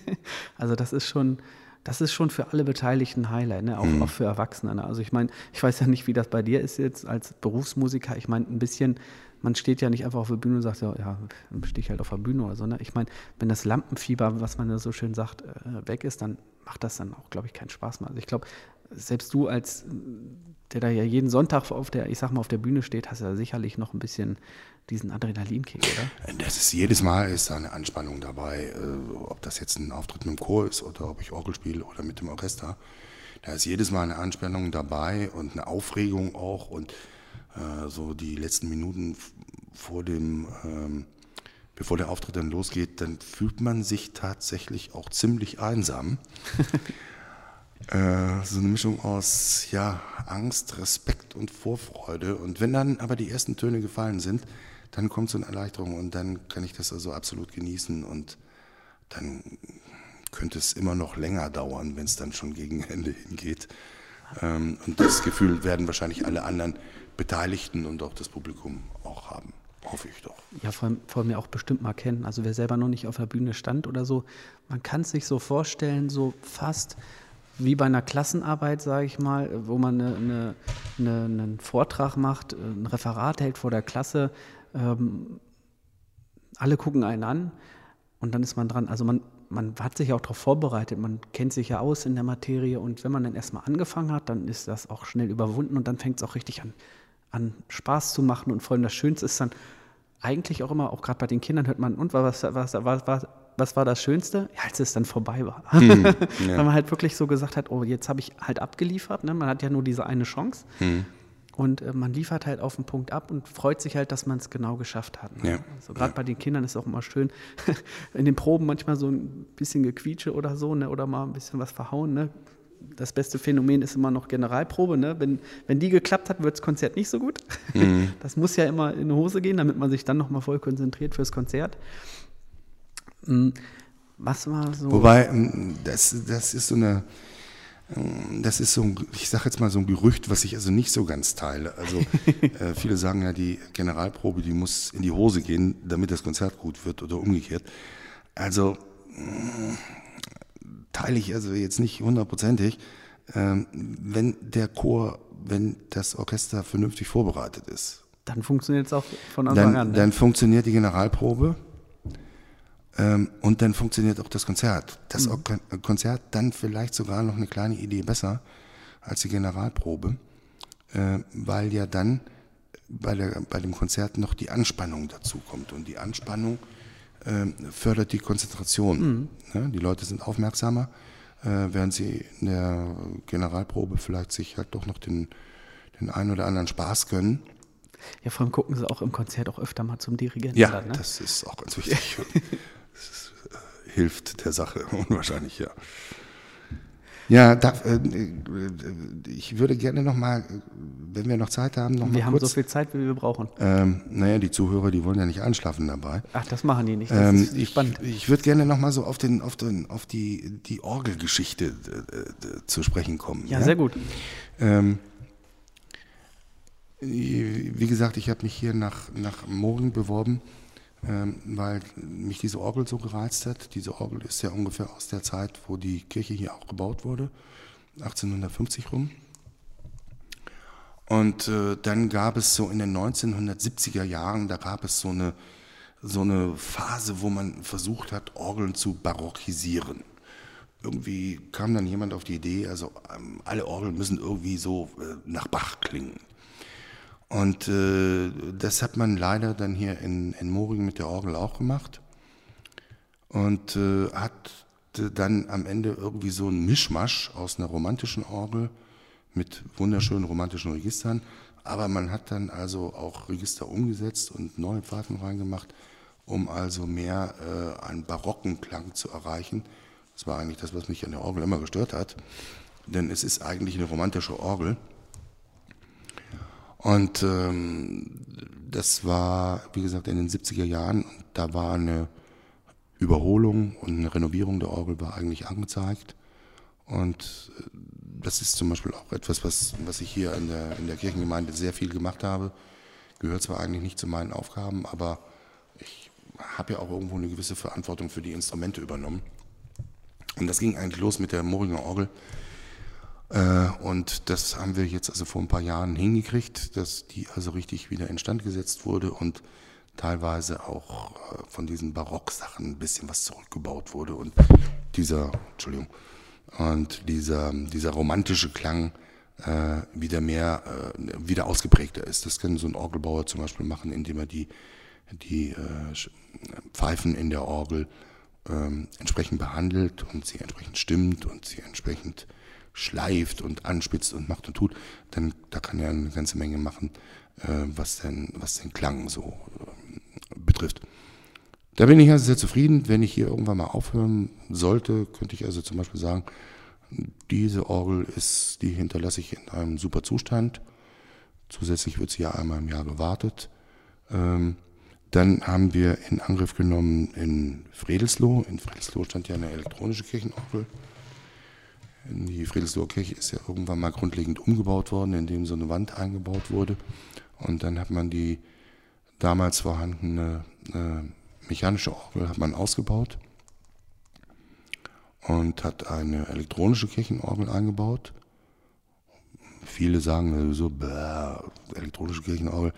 Speaker 1: also das ist schon, das ist schon für alle Beteiligten ein Highlight, ne? auch, mhm. auch für Erwachsene. Ne? Also ich meine, ich weiß ja nicht, wie das bei dir ist jetzt als Berufsmusiker. Ich meine, ein bisschen, man steht ja nicht einfach auf der Bühne und sagt, ja, ja stehe ich halt auf der Bühne oder so. Ne? Ich meine, wenn das Lampenfieber, was man ja so schön sagt, äh, weg ist, dann macht das dann auch, glaube ich, keinen Spaß mehr. Also ich glaube, selbst du als der da ja jeden Sonntag auf der, ich sag mal, auf der Bühne steht, hast ja sicherlich noch ein bisschen diesen Adrenalinkick, oder?
Speaker 2: Das ist jedes Mal ist da eine Anspannung dabei, äh, ob das jetzt ein Auftritt mit dem Chor ist oder ob ich Orgel spiele oder mit dem Orchester. Da ist jedes Mal eine Anspannung dabei und eine Aufregung auch und äh, so die letzten Minuten vor dem ähm, bevor der Auftritt dann losgeht, dann fühlt man sich tatsächlich auch ziemlich einsam. äh, so eine Mischung aus ja, Angst, Respekt und Vorfreude. Und wenn dann aber die ersten Töne gefallen sind, dann kommt so eine Erleichterung und dann kann ich das also absolut genießen und dann könnte es immer noch länger dauern, wenn es dann schon gegen Ende hingeht. Ähm, und das Gefühl werden wahrscheinlich alle anderen Beteiligten und auch das Publikum auch haben. Hoffe ich doch.
Speaker 1: Ja, vor, vor mir auch bestimmt mal kennen. Also wer selber noch nicht auf der Bühne stand oder so, man kann es sich so vorstellen, so fast wie bei einer Klassenarbeit, sage ich mal, wo man eine, eine, eine, einen Vortrag macht, ein Referat hält vor der Klasse. Ähm, alle gucken einen an und dann ist man dran. Also man, man hat sich auch darauf vorbereitet, man kennt sich ja aus in der Materie und wenn man dann erstmal angefangen hat, dann ist das auch schnell überwunden und dann fängt es auch richtig an an Spaß zu machen. Und vor allem das Schönste ist dann, eigentlich auch immer, auch gerade bei den Kindern hört man, und was, was, was, was, was war das Schönste? Ja, als es dann vorbei war. Hm, ja. Weil man halt wirklich so gesagt hat, oh, jetzt habe ich halt abgeliefert. Ne? Man hat ja nur diese eine Chance. Hm. Und äh, man liefert halt auf den Punkt ab und freut sich halt, dass man es genau geschafft hat. Ne? Ja. Also gerade ja. bei den Kindern ist es auch immer schön, in den Proben manchmal so ein bisschen gequietsche oder so, ne? oder mal ein bisschen was verhauen. Ne? Das beste Phänomen ist immer noch Generalprobe. Ne? Wenn, wenn die geklappt hat, wird das Konzert nicht so gut. Mhm. Das muss ja immer in die Hose gehen, damit man sich dann nochmal voll konzentriert fürs Konzert. Hm, was war so?
Speaker 2: Wobei, hm, das, das ist so eine, hm, das ist so ein, ich sage jetzt mal so ein Gerücht, was ich also nicht so ganz teile. Also äh, viele sagen ja, die Generalprobe, die muss in die Hose gehen, damit das Konzert gut wird oder umgekehrt. Also teile ich also jetzt nicht hundertprozentig. Ähm, wenn der Chor, wenn das Orchester vernünftig vorbereitet ist.
Speaker 1: Dann funktioniert es auch von Anfang
Speaker 2: dann,
Speaker 1: an.
Speaker 2: Ne? Dann funktioniert die Generalprobe ähm, und dann funktioniert auch das Konzert. Das mhm. Konzert dann vielleicht sogar noch eine kleine Idee besser als die Generalprobe, äh, weil ja dann bei, der, bei dem Konzert noch die Anspannung dazu kommt. Und die Anspannung fördert die Konzentration. Mhm. Die Leute sind aufmerksamer, äh, während sie in der Generalprobe vielleicht sich halt doch noch den, den einen oder anderen Spaß gönnen.
Speaker 1: Ja, vor allem gucken sie auch im Konzert auch öfter mal zum Dirigenten.
Speaker 2: Ja, dann, ne? das ist auch ganz wichtig. das äh, hilft der Sache unwahrscheinlich, ja. Ja, da, äh, ich würde gerne noch mal, wenn wir noch Zeit haben, noch
Speaker 1: wir haben so viel Zeit, wie wir brauchen.
Speaker 2: Ähm, naja, die Zuhörer, die wollen ja nicht einschlafen dabei.
Speaker 1: Ach, das machen die nicht.
Speaker 2: Das ähm, ist spannend. Ich, ich würde gerne noch mal so auf, den, auf, den, auf die, die Orgelgeschichte äh, zu sprechen kommen.
Speaker 1: Ja, ja? sehr gut. Ähm,
Speaker 2: wie gesagt, ich habe mich hier nach, nach Moring beworben weil mich diese Orgel so gereizt hat. Diese Orgel ist ja ungefähr aus der Zeit, wo die Kirche hier auch gebaut wurde, 1850 rum. Und äh, dann gab es so in den 1970er Jahren, da gab es so eine, so eine Phase, wo man versucht hat, Orgeln zu barockisieren. Irgendwie kam dann jemand auf die Idee, also ähm, alle Orgeln müssen irgendwie so äh, nach Bach klingen. Und äh, das hat man leider dann hier in, in Moring mit der Orgel auch gemacht. Und äh, hat dann am Ende irgendwie so ein Mischmasch aus einer romantischen Orgel mit wunderschönen romantischen Registern. Aber man hat dann also auch Register umgesetzt und neue Pfeifen reingemacht, um also mehr äh, einen barocken Klang zu erreichen. Das war eigentlich das, was mich an der Orgel immer gestört hat. Denn es ist eigentlich eine romantische Orgel. Und ähm, das war, wie gesagt, in den 70er Jahren. Und da war eine Überholung und eine Renovierung der Orgel war eigentlich angezeigt. Und äh, das ist zum Beispiel auch etwas, was, was ich hier in der, in der Kirchengemeinde sehr viel gemacht habe. Gehört zwar eigentlich nicht zu meinen Aufgaben, aber ich habe ja auch irgendwo eine gewisse Verantwortung für die Instrumente übernommen. Und das ging eigentlich los mit der Moringer Orgel. Äh, und das haben wir jetzt also vor ein paar Jahren hingekriegt, dass die also richtig wieder instand gesetzt wurde und teilweise auch äh, von diesen Barocksachen ein bisschen was zurückgebaut wurde und dieser, Entschuldigung, und dieser, dieser romantische Klang äh, wieder mehr, äh, wieder ausgeprägter ist. Das kann so ein Orgelbauer zum Beispiel machen, indem er die, die äh, Pfeifen in der Orgel ähm, entsprechend behandelt und sie entsprechend stimmt und sie entsprechend schleift und anspitzt und macht und tut, dann da kann er eine ganze Menge machen, äh, was, den, was den Klang so äh, betrifft. Da bin ich also sehr zufrieden. Wenn ich hier irgendwann mal aufhören sollte, könnte ich also zum Beispiel sagen, diese Orgel ist, die hinterlasse ich in einem super Zustand. Zusätzlich wird sie ja einmal im Jahr gewartet. Ähm, dann haben wir in Angriff genommen in Fredelsloh. In Fredelsloh stand ja eine elektronische Kirchenorgel. Die Friedelsloher Kirche ist ja irgendwann mal grundlegend umgebaut worden, indem so eine Wand eingebaut wurde. Und dann hat man die damals vorhandene äh, mechanische Orgel hat man ausgebaut und hat eine elektronische Kirchenorgel eingebaut. Viele sagen so, bäh, elektronische Kirchenorgel.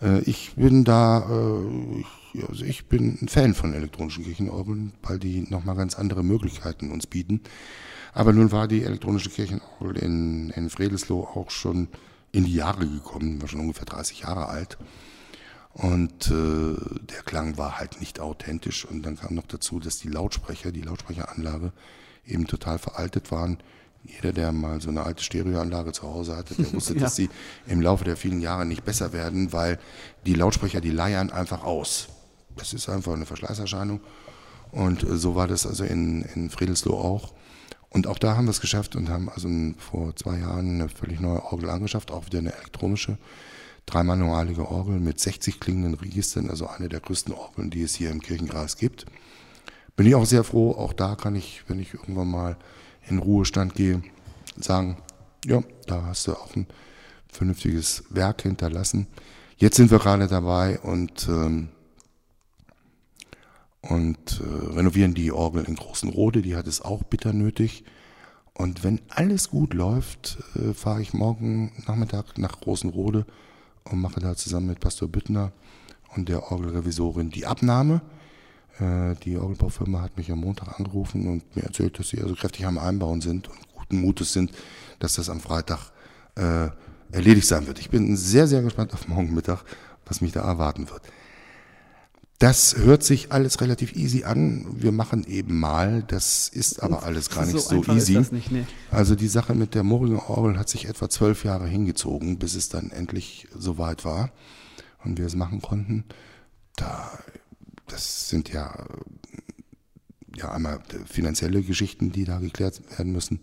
Speaker 2: Äh, ich bin da, äh, ich, also ich bin ein Fan von elektronischen Kirchenorgeln, weil die nochmal ganz andere Möglichkeiten uns bieten. Aber nun war die elektronische Kirchenorgel in, in Fredelsloh auch schon in die Jahre gekommen, war schon ungefähr 30 Jahre alt. Und äh, der Klang war halt nicht authentisch. Und dann kam noch dazu, dass die Lautsprecher, die Lautsprecheranlage eben total veraltet waren. Jeder, der mal so eine alte Stereoanlage zu Hause hatte, der wusste, ja. dass sie im Laufe der vielen Jahre nicht besser werden, weil die Lautsprecher, die leiern einfach aus. Das ist einfach eine Verschleißerscheinung. Und äh, so war das also in, in Friedelsloh auch. Und auch da haben wir es geschafft und haben also vor zwei Jahren eine völlig neue Orgel angeschafft, auch wieder eine elektronische, dreimanualige Orgel mit 60 klingenden Registern, also eine der größten Orgeln, die es hier im Kirchenkreis gibt. Bin ich auch sehr froh, auch da kann ich, wenn ich irgendwann mal in Ruhestand gehe, sagen, ja, da hast du auch ein vernünftiges Werk hinterlassen. Jetzt sind wir gerade dabei und ähm, und äh, renovieren die Orgel in Großen Rode, die hat es auch bitter nötig. Und wenn alles gut läuft, äh, fahre ich morgen Nachmittag nach Großen Rode und mache da zusammen mit Pastor Büttner und der Orgelrevisorin die Abnahme. Äh, die Orgelbaufirma hat mich am Montag angerufen und mir erzählt, dass sie also kräftig am Einbauen sind und guten Mutes sind, dass das am Freitag äh, erledigt sein wird. Ich bin sehr, sehr gespannt auf morgen Mittag, was mich da erwarten wird. Das hört sich alles relativ easy an. Wir machen eben mal. Das ist aber alles gar nicht so, so easy. Nicht, nee. Also die Sache mit der Moringer Orgel hat sich etwa zwölf Jahre hingezogen, bis es dann endlich soweit war und wir es machen konnten. Da, das sind ja, ja einmal finanzielle Geschichten, die da geklärt werden müssen.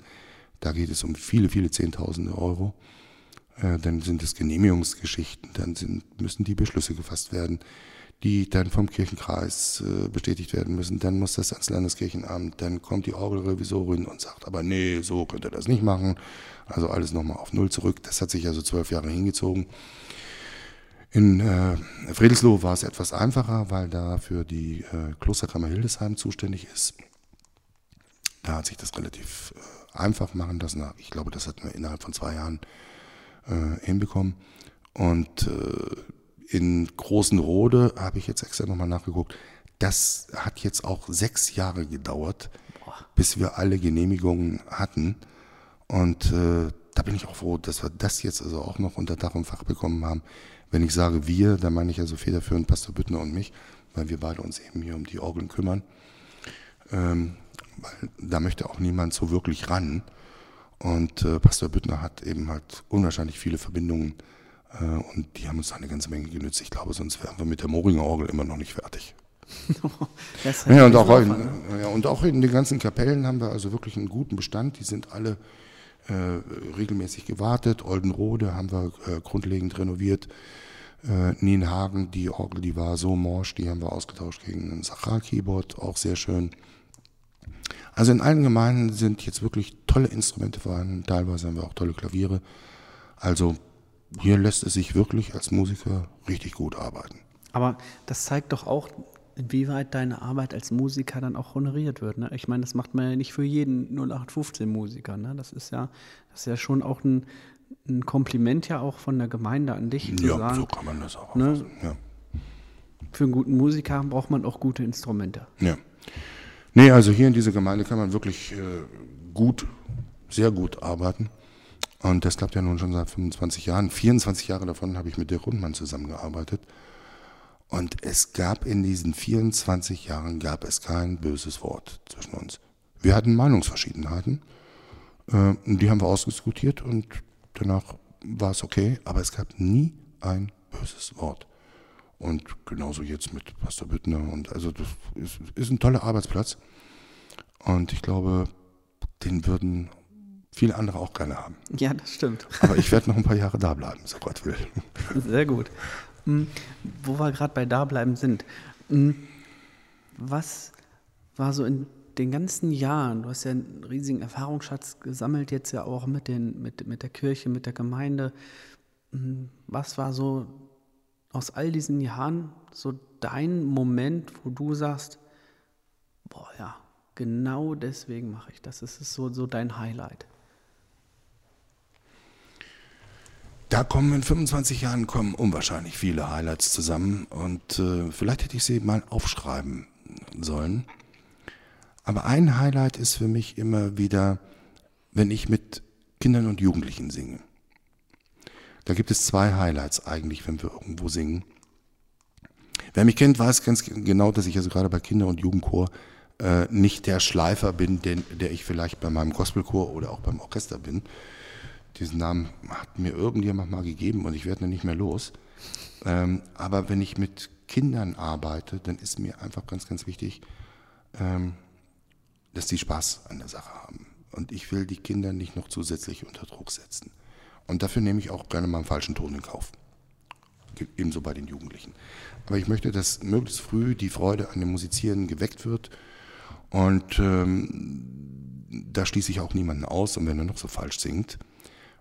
Speaker 2: Da geht es um viele, viele Zehntausende Euro. Äh, dann sind es Genehmigungsgeschichten, dann sind, müssen die Beschlüsse gefasst werden die dann vom Kirchenkreis äh, bestätigt werden müssen. Dann muss das ans Landeskirchenamt, dann kommt die Orgelrevisorin und sagt, aber nee, so könnt ihr das nicht machen. Also alles nochmal auf Null zurück. Das hat sich also zwölf Jahre hingezogen. In äh, Friedelsloh war es etwas einfacher, weil da für die äh, Klosterkammer Hildesheim zuständig ist. Da hat sich das relativ äh, einfach machen lassen. Ich glaube, das hatten wir innerhalb von zwei Jahren äh, hinbekommen. Und äh, in Großen Rode habe ich jetzt extra nochmal nachgeguckt. Das hat jetzt auch sechs Jahre gedauert, bis wir alle Genehmigungen hatten. Und äh, da bin ich auch froh, dass wir das jetzt also auch noch unter Dach und Fach bekommen haben. Wenn ich sage wir, dann meine ich also federführend Pastor Büttner und mich, weil wir beide uns eben hier um die Orgeln kümmern. Ähm, weil da möchte auch niemand so wirklich ran. Und äh, Pastor Büttner hat eben halt unwahrscheinlich viele Verbindungen und die haben uns eine ganze Menge genützt. Ich glaube, sonst wären wir mit der Moringer Orgel immer noch nicht fertig. ja, und auch, in, ja, und auch in den ganzen Kapellen haben wir also wirklich einen guten Bestand. Die sind alle äh, regelmäßig gewartet. Oldenrode haben wir äh, grundlegend renoviert. Äh, Nienhagen, die Orgel, die war so morsch, die haben wir ausgetauscht gegen ein Sachar-Keyboard, auch sehr schön. Also in allen Gemeinden sind jetzt wirklich tolle Instrumente vorhanden. Teilweise haben wir auch tolle Klaviere. Also hier lässt es sich wirklich als Musiker richtig gut arbeiten.
Speaker 1: Aber das zeigt doch auch, inwieweit deine Arbeit als Musiker dann auch honoriert wird. Ne? Ich meine, das macht man ja nicht für jeden 0815-Musiker. Ne? Das ist ja, das ist ja schon auch ein, ein Kompliment ja auch von der Gemeinde an dich.
Speaker 2: Ja, sagen, so kann man das auch. Ne? Ja.
Speaker 1: Für einen guten Musiker braucht man auch gute Instrumente.
Speaker 2: Ja. Nee, also hier in dieser Gemeinde kann man wirklich äh, gut, sehr gut arbeiten. Und das klappt ja nun schon seit 25 Jahren. 24 Jahre davon habe ich mit Dirk Rundmann zusammengearbeitet. Und es gab in diesen 24 Jahren gab es kein böses Wort zwischen uns. Wir hatten Meinungsverschiedenheiten, äh, die haben wir ausdiskutiert und danach war es okay, aber es gab nie ein böses Wort. Und genauso jetzt mit Pastor Büttner und also das ist, ist ein toller Arbeitsplatz. Und ich glaube, den würden viele andere auch gerne haben.
Speaker 1: Ja, das stimmt.
Speaker 2: Aber ich werde noch ein paar Jahre da bleiben, so Gott will.
Speaker 1: Sehr gut. Hm, wo wir gerade bei Dableiben sind. Hm, was war so in den ganzen Jahren, du hast ja einen riesigen Erfahrungsschatz gesammelt, jetzt ja auch mit, den, mit, mit der Kirche, mit der Gemeinde. Hm, was war so aus all diesen Jahren so dein Moment, wo du sagst, boah ja, genau deswegen mache ich das. Das ist so, so dein Highlight.
Speaker 2: Da kommen in 25 Jahren kommen unwahrscheinlich viele Highlights zusammen und äh, vielleicht hätte ich sie mal aufschreiben sollen. Aber ein Highlight ist für mich immer wieder, wenn ich mit Kindern und Jugendlichen singe. Da gibt es zwei Highlights eigentlich, wenn wir irgendwo singen. Wer mich kennt, weiß ganz genau, dass ich also gerade bei Kinder- und Jugendchor äh, nicht der Schleifer bin, den, der ich vielleicht bei meinem Gospelchor oder auch beim Orchester bin. Diesen Namen hat mir irgendjemand mal gegeben und ich werde ihn nicht mehr los. Ähm, aber wenn ich mit Kindern arbeite, dann ist mir einfach ganz, ganz wichtig, ähm, dass die Spaß an der Sache haben. Und ich will die Kinder nicht noch zusätzlich unter Druck setzen. Und dafür nehme ich auch gerne mal einen falschen Ton in Kauf. Ebenso bei den Jugendlichen. Aber ich möchte, dass möglichst früh die Freude an dem Musizieren geweckt wird. Und ähm, da schließe ich auch niemanden aus, und wenn er noch so falsch singt.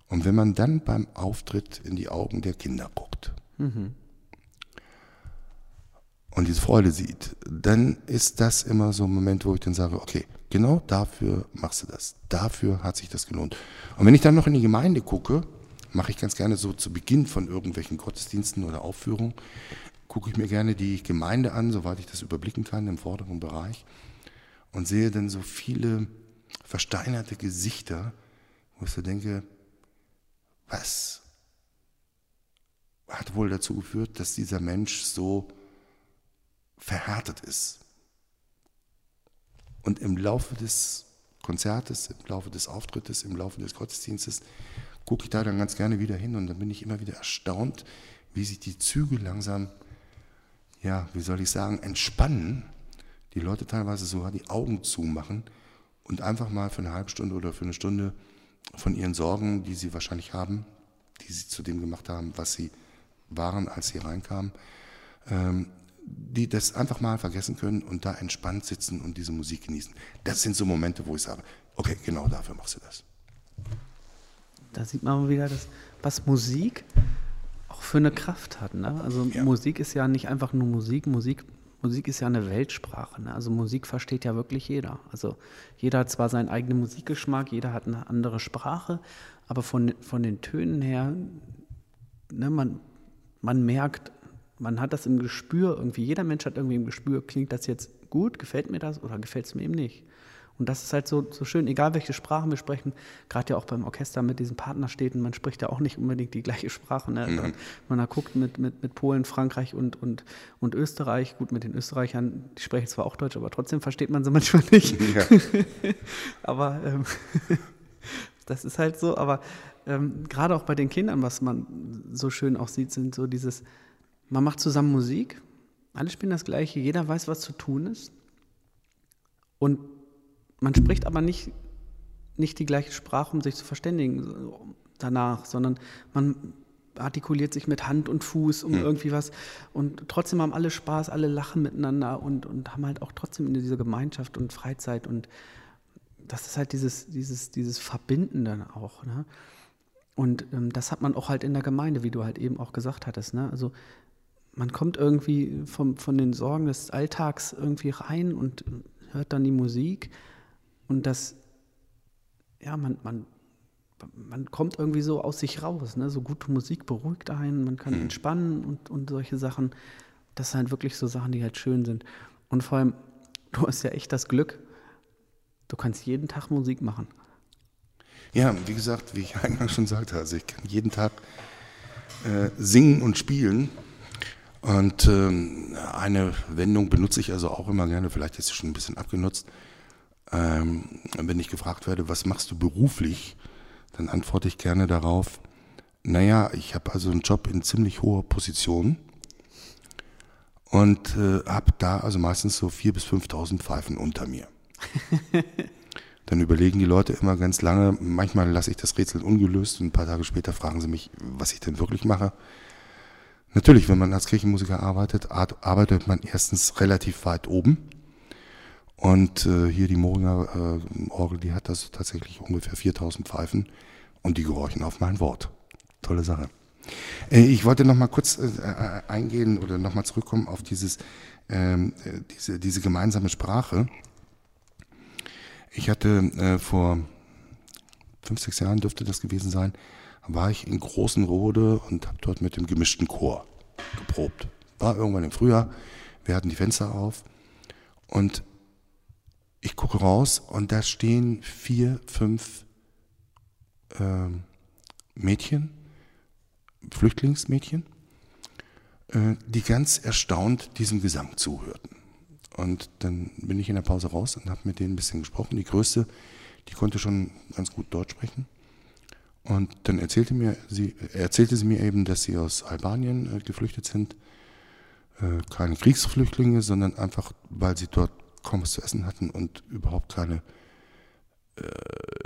Speaker 2: Und wenn man dann beim Auftritt in die Augen der Kinder guckt mhm. und diese Freude sieht, dann ist das immer so ein Moment, wo ich dann sage, okay, genau dafür machst du das. Dafür hat sich das gelohnt. Und wenn ich dann noch in die Gemeinde gucke, mache ich ganz gerne so zu Beginn von irgendwelchen Gottesdiensten oder Aufführungen, gucke ich mir gerne die Gemeinde an, soweit ich das überblicken kann im vorderen Bereich und sehe dann so viele versteinerte Gesichter, wo ich so denke, was hat wohl dazu geführt, dass dieser Mensch so verhärtet ist? Und im Laufe des Konzertes, im Laufe des Auftrittes, im Laufe des Gottesdienstes gucke ich da dann ganz gerne wieder hin und dann bin ich immer wieder erstaunt, wie sich die Züge langsam, ja, wie soll ich sagen, entspannen. Die Leute teilweise sogar die Augen zumachen und einfach mal für eine halbe Stunde oder für eine Stunde von ihren Sorgen, die sie wahrscheinlich haben, die sie zu dem gemacht haben, was sie waren, als sie reinkamen, ähm, die das einfach mal vergessen können und da entspannt sitzen und diese Musik genießen. Das sind so Momente, wo ich sage, okay, genau dafür machst du das.
Speaker 1: Da sieht man wieder, dass, was Musik auch für eine Kraft hat. Ne? Also ja. Musik ist ja nicht einfach nur Musik, Musik Musik ist ja eine Weltsprache. Ne? Also Musik versteht ja wirklich jeder. Also jeder hat zwar seinen eigenen Musikgeschmack, jeder hat eine andere Sprache, aber von, von den Tönen her, ne, man, man merkt, man hat das im Gespür irgendwie. Jeder Mensch hat irgendwie im Gespür, klingt das jetzt gut, gefällt mir das oder gefällt es mir eben nicht. Und das ist halt so, so schön, egal welche Sprachen wir sprechen, gerade ja auch beim Orchester mit diesen Partnerstädten, man spricht ja auch nicht unbedingt die gleiche Sprache. Ne? Mhm. Man da guckt mit, mit, mit Polen, Frankreich und, und, und Österreich, gut, mit den Österreichern, die sprechen zwar auch Deutsch, aber trotzdem versteht man sie manchmal nicht. Ja. aber ähm, das ist halt so, aber ähm, gerade auch bei den Kindern, was man so schön auch sieht, sind so dieses, man macht zusammen Musik, alle spielen das Gleiche, jeder weiß, was zu tun ist. Und man spricht aber nicht, nicht die gleiche Sprache, um sich zu verständigen danach, sondern man artikuliert sich mit Hand und Fuß um mhm. irgendwie was. Und trotzdem haben alle Spaß, alle lachen miteinander und, und haben halt auch trotzdem diese Gemeinschaft und Freizeit. Und das ist halt dieses, dieses, dieses Verbinden dann auch. Ne? Und ähm, das hat man auch halt in der Gemeinde, wie du halt eben auch gesagt hattest. Ne? Also man kommt irgendwie vom, von den Sorgen des Alltags irgendwie rein und hört dann die Musik und das, ja, man, man, man kommt irgendwie so aus sich raus. Ne? So gute Musik beruhigt einen, man kann mhm. entspannen und, und solche Sachen. Das sind halt wirklich so Sachen, die halt schön sind. Und vor allem, du hast ja echt das Glück, du kannst jeden Tag Musik machen.
Speaker 2: Ja, wie gesagt, wie ich eingangs schon sagte, also ich kann jeden Tag äh, singen und spielen. Und ähm, eine Wendung benutze ich also auch immer gerne, vielleicht ist sie schon ein bisschen abgenutzt. Ähm, wenn ich gefragt werde, was machst du beruflich, dann antworte ich gerne darauf, naja, ich habe also einen Job in ziemlich hoher Position und äh, habe da also meistens so 4.000 bis 5.000 Pfeifen unter mir. dann überlegen die Leute immer ganz lange, manchmal lasse ich das Rätsel ungelöst und ein paar Tage später fragen sie mich, was ich denn wirklich mache. Natürlich, wenn man als Kirchenmusiker arbeitet, arbeitet man erstens relativ weit oben und äh, hier die Moringer äh, Orgel, die hat das tatsächlich ungefähr 4000 Pfeifen und die gehorchen auf mein Wort. Tolle Sache. Äh, ich wollte noch mal kurz äh, äh eingehen oder noch mal zurückkommen auf dieses, ähm, äh, diese, diese gemeinsame Sprache. Ich hatte äh, vor fünf, sechs Jahren dürfte das gewesen sein, war ich in Großen Rode und habe dort mit dem gemischten Chor geprobt. War irgendwann im Frühjahr, wir hatten die Fenster auf und ich gucke raus und da stehen vier, fünf äh, Mädchen, Flüchtlingsmädchen, äh, die ganz erstaunt diesem Gesang zuhörten. Und dann bin ich in der Pause raus und habe mit denen ein bisschen gesprochen. Die größte, die konnte schon ganz gut Deutsch sprechen. Und dann erzählte, mir sie, erzählte sie mir eben, dass sie aus Albanien äh, geflüchtet sind. Äh, keine Kriegsflüchtlinge, sondern einfach, weil sie dort kaum was zu essen hatten und überhaupt keine äh,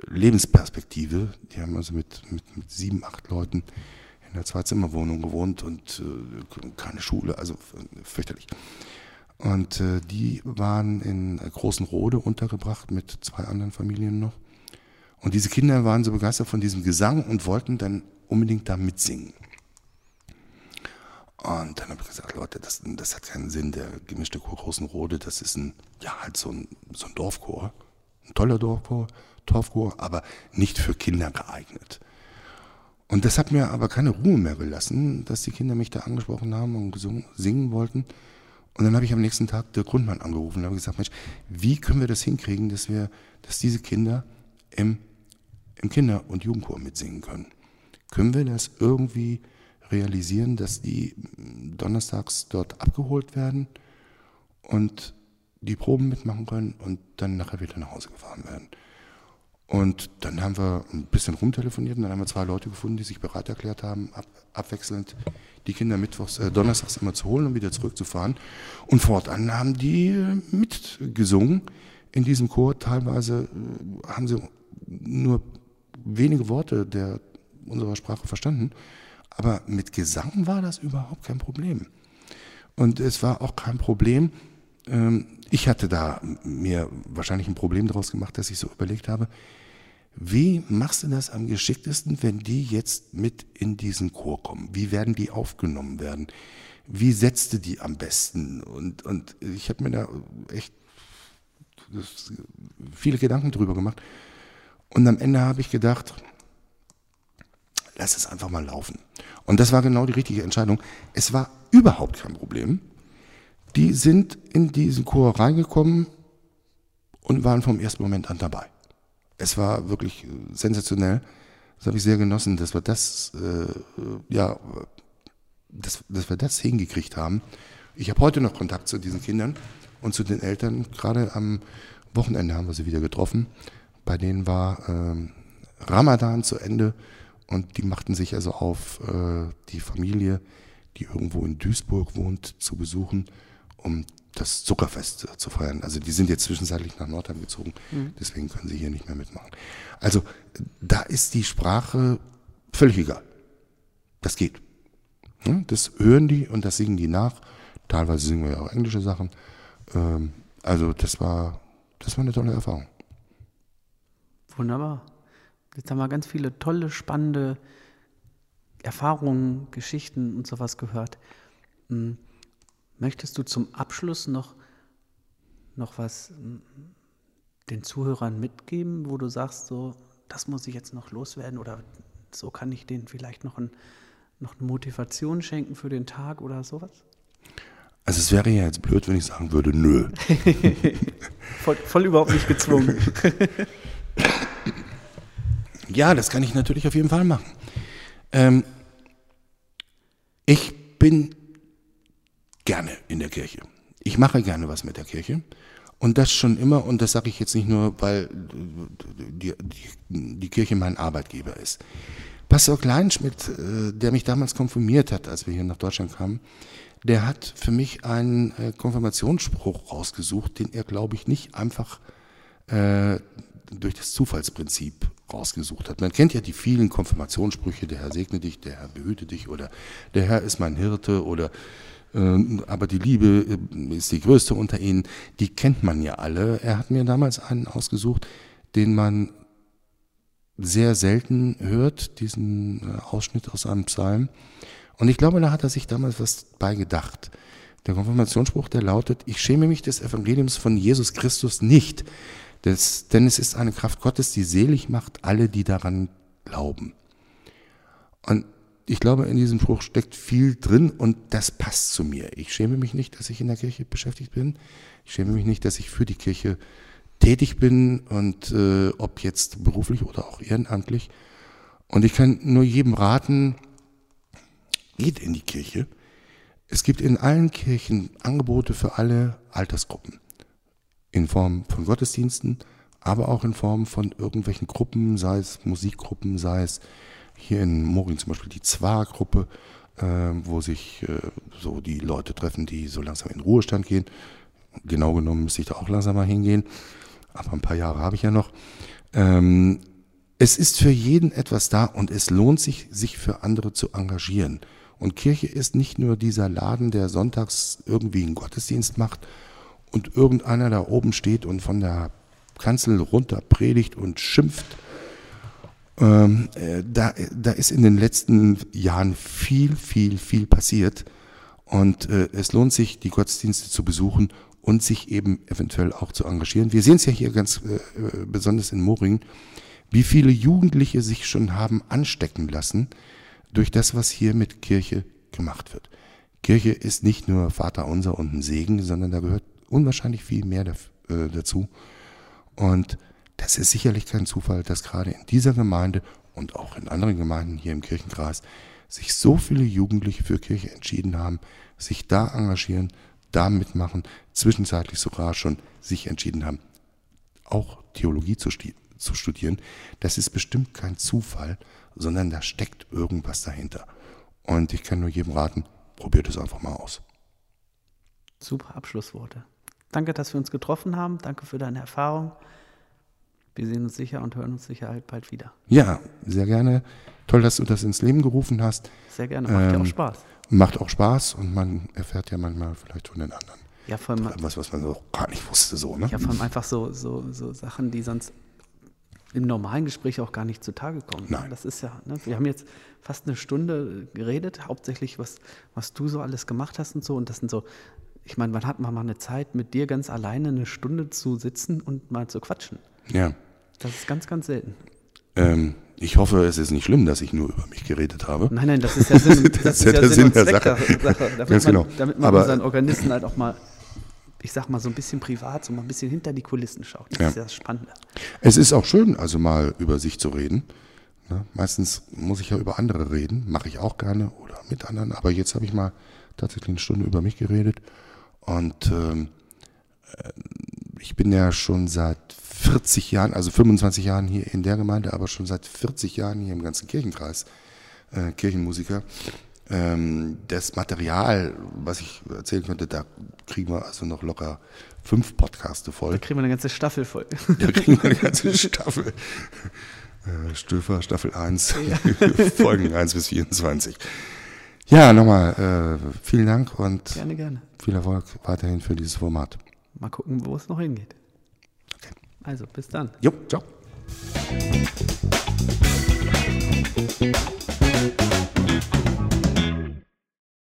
Speaker 2: Lebensperspektive. Die haben also mit, mit, mit sieben, acht Leuten in einer Zweizimmerwohnung gewohnt und äh, keine Schule, also fürchterlich. Und äh, die waren in Großen Rode untergebracht mit zwei anderen Familien noch. Und diese Kinder waren so begeistert von diesem Gesang und wollten dann unbedingt da mitsingen. Und dann habe ich gesagt, Leute, das, das hat keinen Sinn. Der gemischte Chor Großen Rode, das ist ein, ja, halt so ein, so ein Dorfchor. Ein toller Dorfchor, Dorfchor, aber nicht für Kinder geeignet. Und das hat mir aber keine Ruhe mehr gelassen, dass die Kinder mich da angesprochen haben und gesungen, singen wollten. Und dann habe ich am nächsten Tag der Grundmann angerufen und habe gesagt, Mensch, wie können wir das hinkriegen, dass wir, dass diese Kinder im, im Kinder- und Jugendchor mitsingen können? Können wir das irgendwie realisieren, dass die donnerstags dort abgeholt werden und die Proben mitmachen können und dann nachher wieder nach Hause gefahren werden? Und dann haben wir ein bisschen rumtelefoniert und dann haben wir zwei Leute gefunden, die sich bereit erklärt haben, ab, abwechselnd die Kinder mittwochs, äh, donnerstags immer zu holen und wieder zurückzufahren. Und fortan haben die äh, mitgesungen in diesem Chor. Teilweise äh, haben sie nur wenige Worte der, unserer Sprache verstanden. Aber mit Gesang war das überhaupt kein Problem. Und es war auch kein Problem, ähm, ich hatte da mir wahrscheinlich ein Problem daraus gemacht, dass ich so überlegt habe, wie machst du das am geschicktesten, wenn die jetzt mit in diesen Chor kommen? Wie werden die aufgenommen werden? Wie setzt du die am besten? Und, und ich habe mir da echt viele Gedanken drüber gemacht. Und am Ende habe ich gedacht, lass es einfach mal laufen. Und das war genau die richtige Entscheidung. Es war überhaupt kein Problem. Die sind in diesen Chor reingekommen und waren vom ersten Moment an dabei es war wirklich sensationell. Das habe ich sehr genossen, dass wir das, äh, ja, dass, dass wir das hingekriegt haben. Ich habe heute noch Kontakt zu diesen Kindern und zu den Eltern. Gerade am Wochenende haben wir sie wieder getroffen. Bei denen war ähm, Ramadan zu Ende und die machten sich also auf, äh, die Familie, die irgendwo in Duisburg wohnt, zu besuchen, um das Zuckerfest zu feiern. Also die sind jetzt zwischenzeitlich nach Nordheim gezogen, mhm. deswegen können sie hier nicht mehr mitmachen. Also da ist die Sprache völlig egal. Das geht. Das hören die und das singen die nach. Teilweise singen wir ja auch englische Sachen. Ähm, also das war, das war eine tolle Erfahrung.
Speaker 1: Wunderbar. Jetzt haben wir ganz viele tolle, spannende Erfahrungen, Geschichten und sowas gehört. Hm. Möchtest du zum Abschluss noch, noch was hm, den Zuhörern mitgeben, wo du sagst, so, das muss ich jetzt noch loswerden oder so kann ich denen vielleicht noch, ein, noch eine Motivation schenken für den Tag oder sowas?
Speaker 2: Also es wäre ja jetzt blöd, wenn ich sagen würde, nö.
Speaker 1: voll, voll überhaupt nicht gezwungen.
Speaker 2: ja, das kann ich natürlich auf jeden Fall machen. Ähm, ich bin gerne in der Kirche. Ich mache gerne was mit der Kirche. Und das schon immer, und das sage ich jetzt nicht nur, weil die, die, die Kirche mein Arbeitgeber ist. Pastor Kleinschmidt, äh, der mich damals konfirmiert hat, als wir hier nach Deutschland kamen, der hat für mich einen äh, Konfirmationsspruch rausgesucht, den er, glaube ich, nicht einfach äh, durch das Zufallsprinzip rausgesucht hat. Man kennt ja die vielen Konfirmationssprüche, der Herr segne dich, der Herr behüte dich oder der Herr ist mein Hirte oder ähm, aber die Liebe äh, ist die größte unter ihnen, die kennt man ja alle. Er hat mir damals einen ausgesucht, den man sehr selten hört, diesen äh, Ausschnitt aus einem Psalm. Und ich glaube, da hat er sich damals was bei gedacht. Der Konfirmationsspruch, der lautet, ich schäme mich des Evangeliums von Jesus Christus nicht, des, denn es ist eine Kraft Gottes, die selig macht alle, die daran glauben. Und ich glaube, in diesem Spruch steckt viel drin und das passt zu mir. Ich schäme mich nicht, dass ich in der Kirche beschäftigt bin. Ich schäme mich nicht, dass ich für die Kirche tätig bin und äh, ob jetzt beruflich oder auch ehrenamtlich. Und ich kann nur jedem raten, geht in die Kirche. Es gibt in allen Kirchen Angebote für alle Altersgruppen. In Form von Gottesdiensten, aber auch in Form von irgendwelchen Gruppen, sei es Musikgruppen, sei es hier in Moring zum Beispiel die Zwar-Gruppe, äh, wo sich äh, so die Leute treffen, die so langsam in Ruhestand gehen. Genau genommen müsste ich da auch langsam mal hingehen, aber ein paar Jahre habe ich ja noch. Ähm, es ist für jeden etwas da und es lohnt sich, sich für andere zu engagieren. Und Kirche ist nicht nur dieser Laden, der sonntags irgendwie einen Gottesdienst macht und irgendeiner da oben steht und von der Kanzel runter predigt und schimpft. Ähm, äh, da, da ist in den letzten Jahren viel, viel, viel passiert. Und äh, es lohnt sich, die Gottesdienste zu besuchen und sich eben eventuell auch zu engagieren. Wir sehen es ja hier ganz äh, äh besonders in Moring, wie viele Jugendliche sich schon haben anstecken lassen durch das, was hier mit Kirche gemacht wird. Kirche ist nicht nur Vater unser und ein Segen, sondern da gehört unwahrscheinlich viel mehr äh, dazu. Und das ist sicherlich kein Zufall, dass gerade in dieser Gemeinde und auch in anderen Gemeinden hier im Kirchenkreis sich so viele Jugendliche für Kirche entschieden haben, sich da engagieren, da mitmachen, zwischenzeitlich sogar schon sich entschieden haben, auch Theologie zu, zu studieren. Das ist bestimmt kein Zufall, sondern da steckt irgendwas dahinter. Und ich kann nur jedem raten, probiert es einfach mal aus.
Speaker 1: Super Abschlussworte. Danke, dass wir uns getroffen haben. Danke für deine Erfahrung. Wir sehen uns sicher und hören uns sicher halt bald wieder.
Speaker 2: Ja, sehr gerne. Toll, dass du das ins Leben gerufen hast.
Speaker 1: Sehr gerne, macht ähm, ja auch Spaß.
Speaker 2: Macht auch Spaß und man erfährt ja manchmal vielleicht von den anderen.
Speaker 1: Ja, vor allem,
Speaker 2: was, was man so gar nicht wusste, so, ne?
Speaker 1: Ja, vor allem einfach so, so, so Sachen, die sonst im normalen Gespräch auch gar nicht zutage kommen.
Speaker 2: Nein.
Speaker 1: Das ist ja, ne? wir haben jetzt fast eine Stunde geredet, hauptsächlich was, was du so alles gemacht hast und so. Und das sind so, ich meine, wann hat man mal eine Zeit, mit dir ganz alleine eine Stunde zu sitzen und mal zu quatschen?
Speaker 2: Ja.
Speaker 1: Das ist ganz, ganz selten.
Speaker 2: Ähm, ich hoffe, es ist nicht schlimm, dass ich nur über mich geredet habe.
Speaker 1: Nein, nein, das ist ja Sinn, das, das ist ja der Sinn, Sinn der Sache. Sache. Damit,
Speaker 2: ganz
Speaker 1: man,
Speaker 2: genau.
Speaker 1: damit man Aber, unseren Organisten halt auch mal ich sag mal, so ein bisschen privat, so mal ein bisschen hinter die Kulissen schaut. Das ja. ist ja das Spannende.
Speaker 2: Es ist auch schön, also mal über sich zu reden. Ne? Meistens muss ich ja über andere reden, mache ich auch gerne oder mit anderen, aber jetzt habe ich mal tatsächlich eine Stunde über mich geredet und ähm, äh, ich bin ja schon seit 40 Jahren, also 25 Jahren hier in der Gemeinde, aber schon seit 40 Jahren hier im ganzen Kirchenkreis äh, Kirchenmusiker ähm, das Material, was ich erzählen könnte, da kriegen wir also noch locker fünf Podcaste voll. Da
Speaker 1: kriegen wir eine ganze Staffel voll.
Speaker 2: Da kriegen wir eine ganze Staffel. Äh, Stöfer, Staffel 1, ja. Folgen 1 bis 24. Ja, nochmal äh, vielen Dank und
Speaker 1: gerne, gerne.
Speaker 2: viel Erfolg weiterhin für dieses Format.
Speaker 1: Mal gucken, wo es noch hingeht. Okay. Also, bis dann.
Speaker 2: Jo, ciao.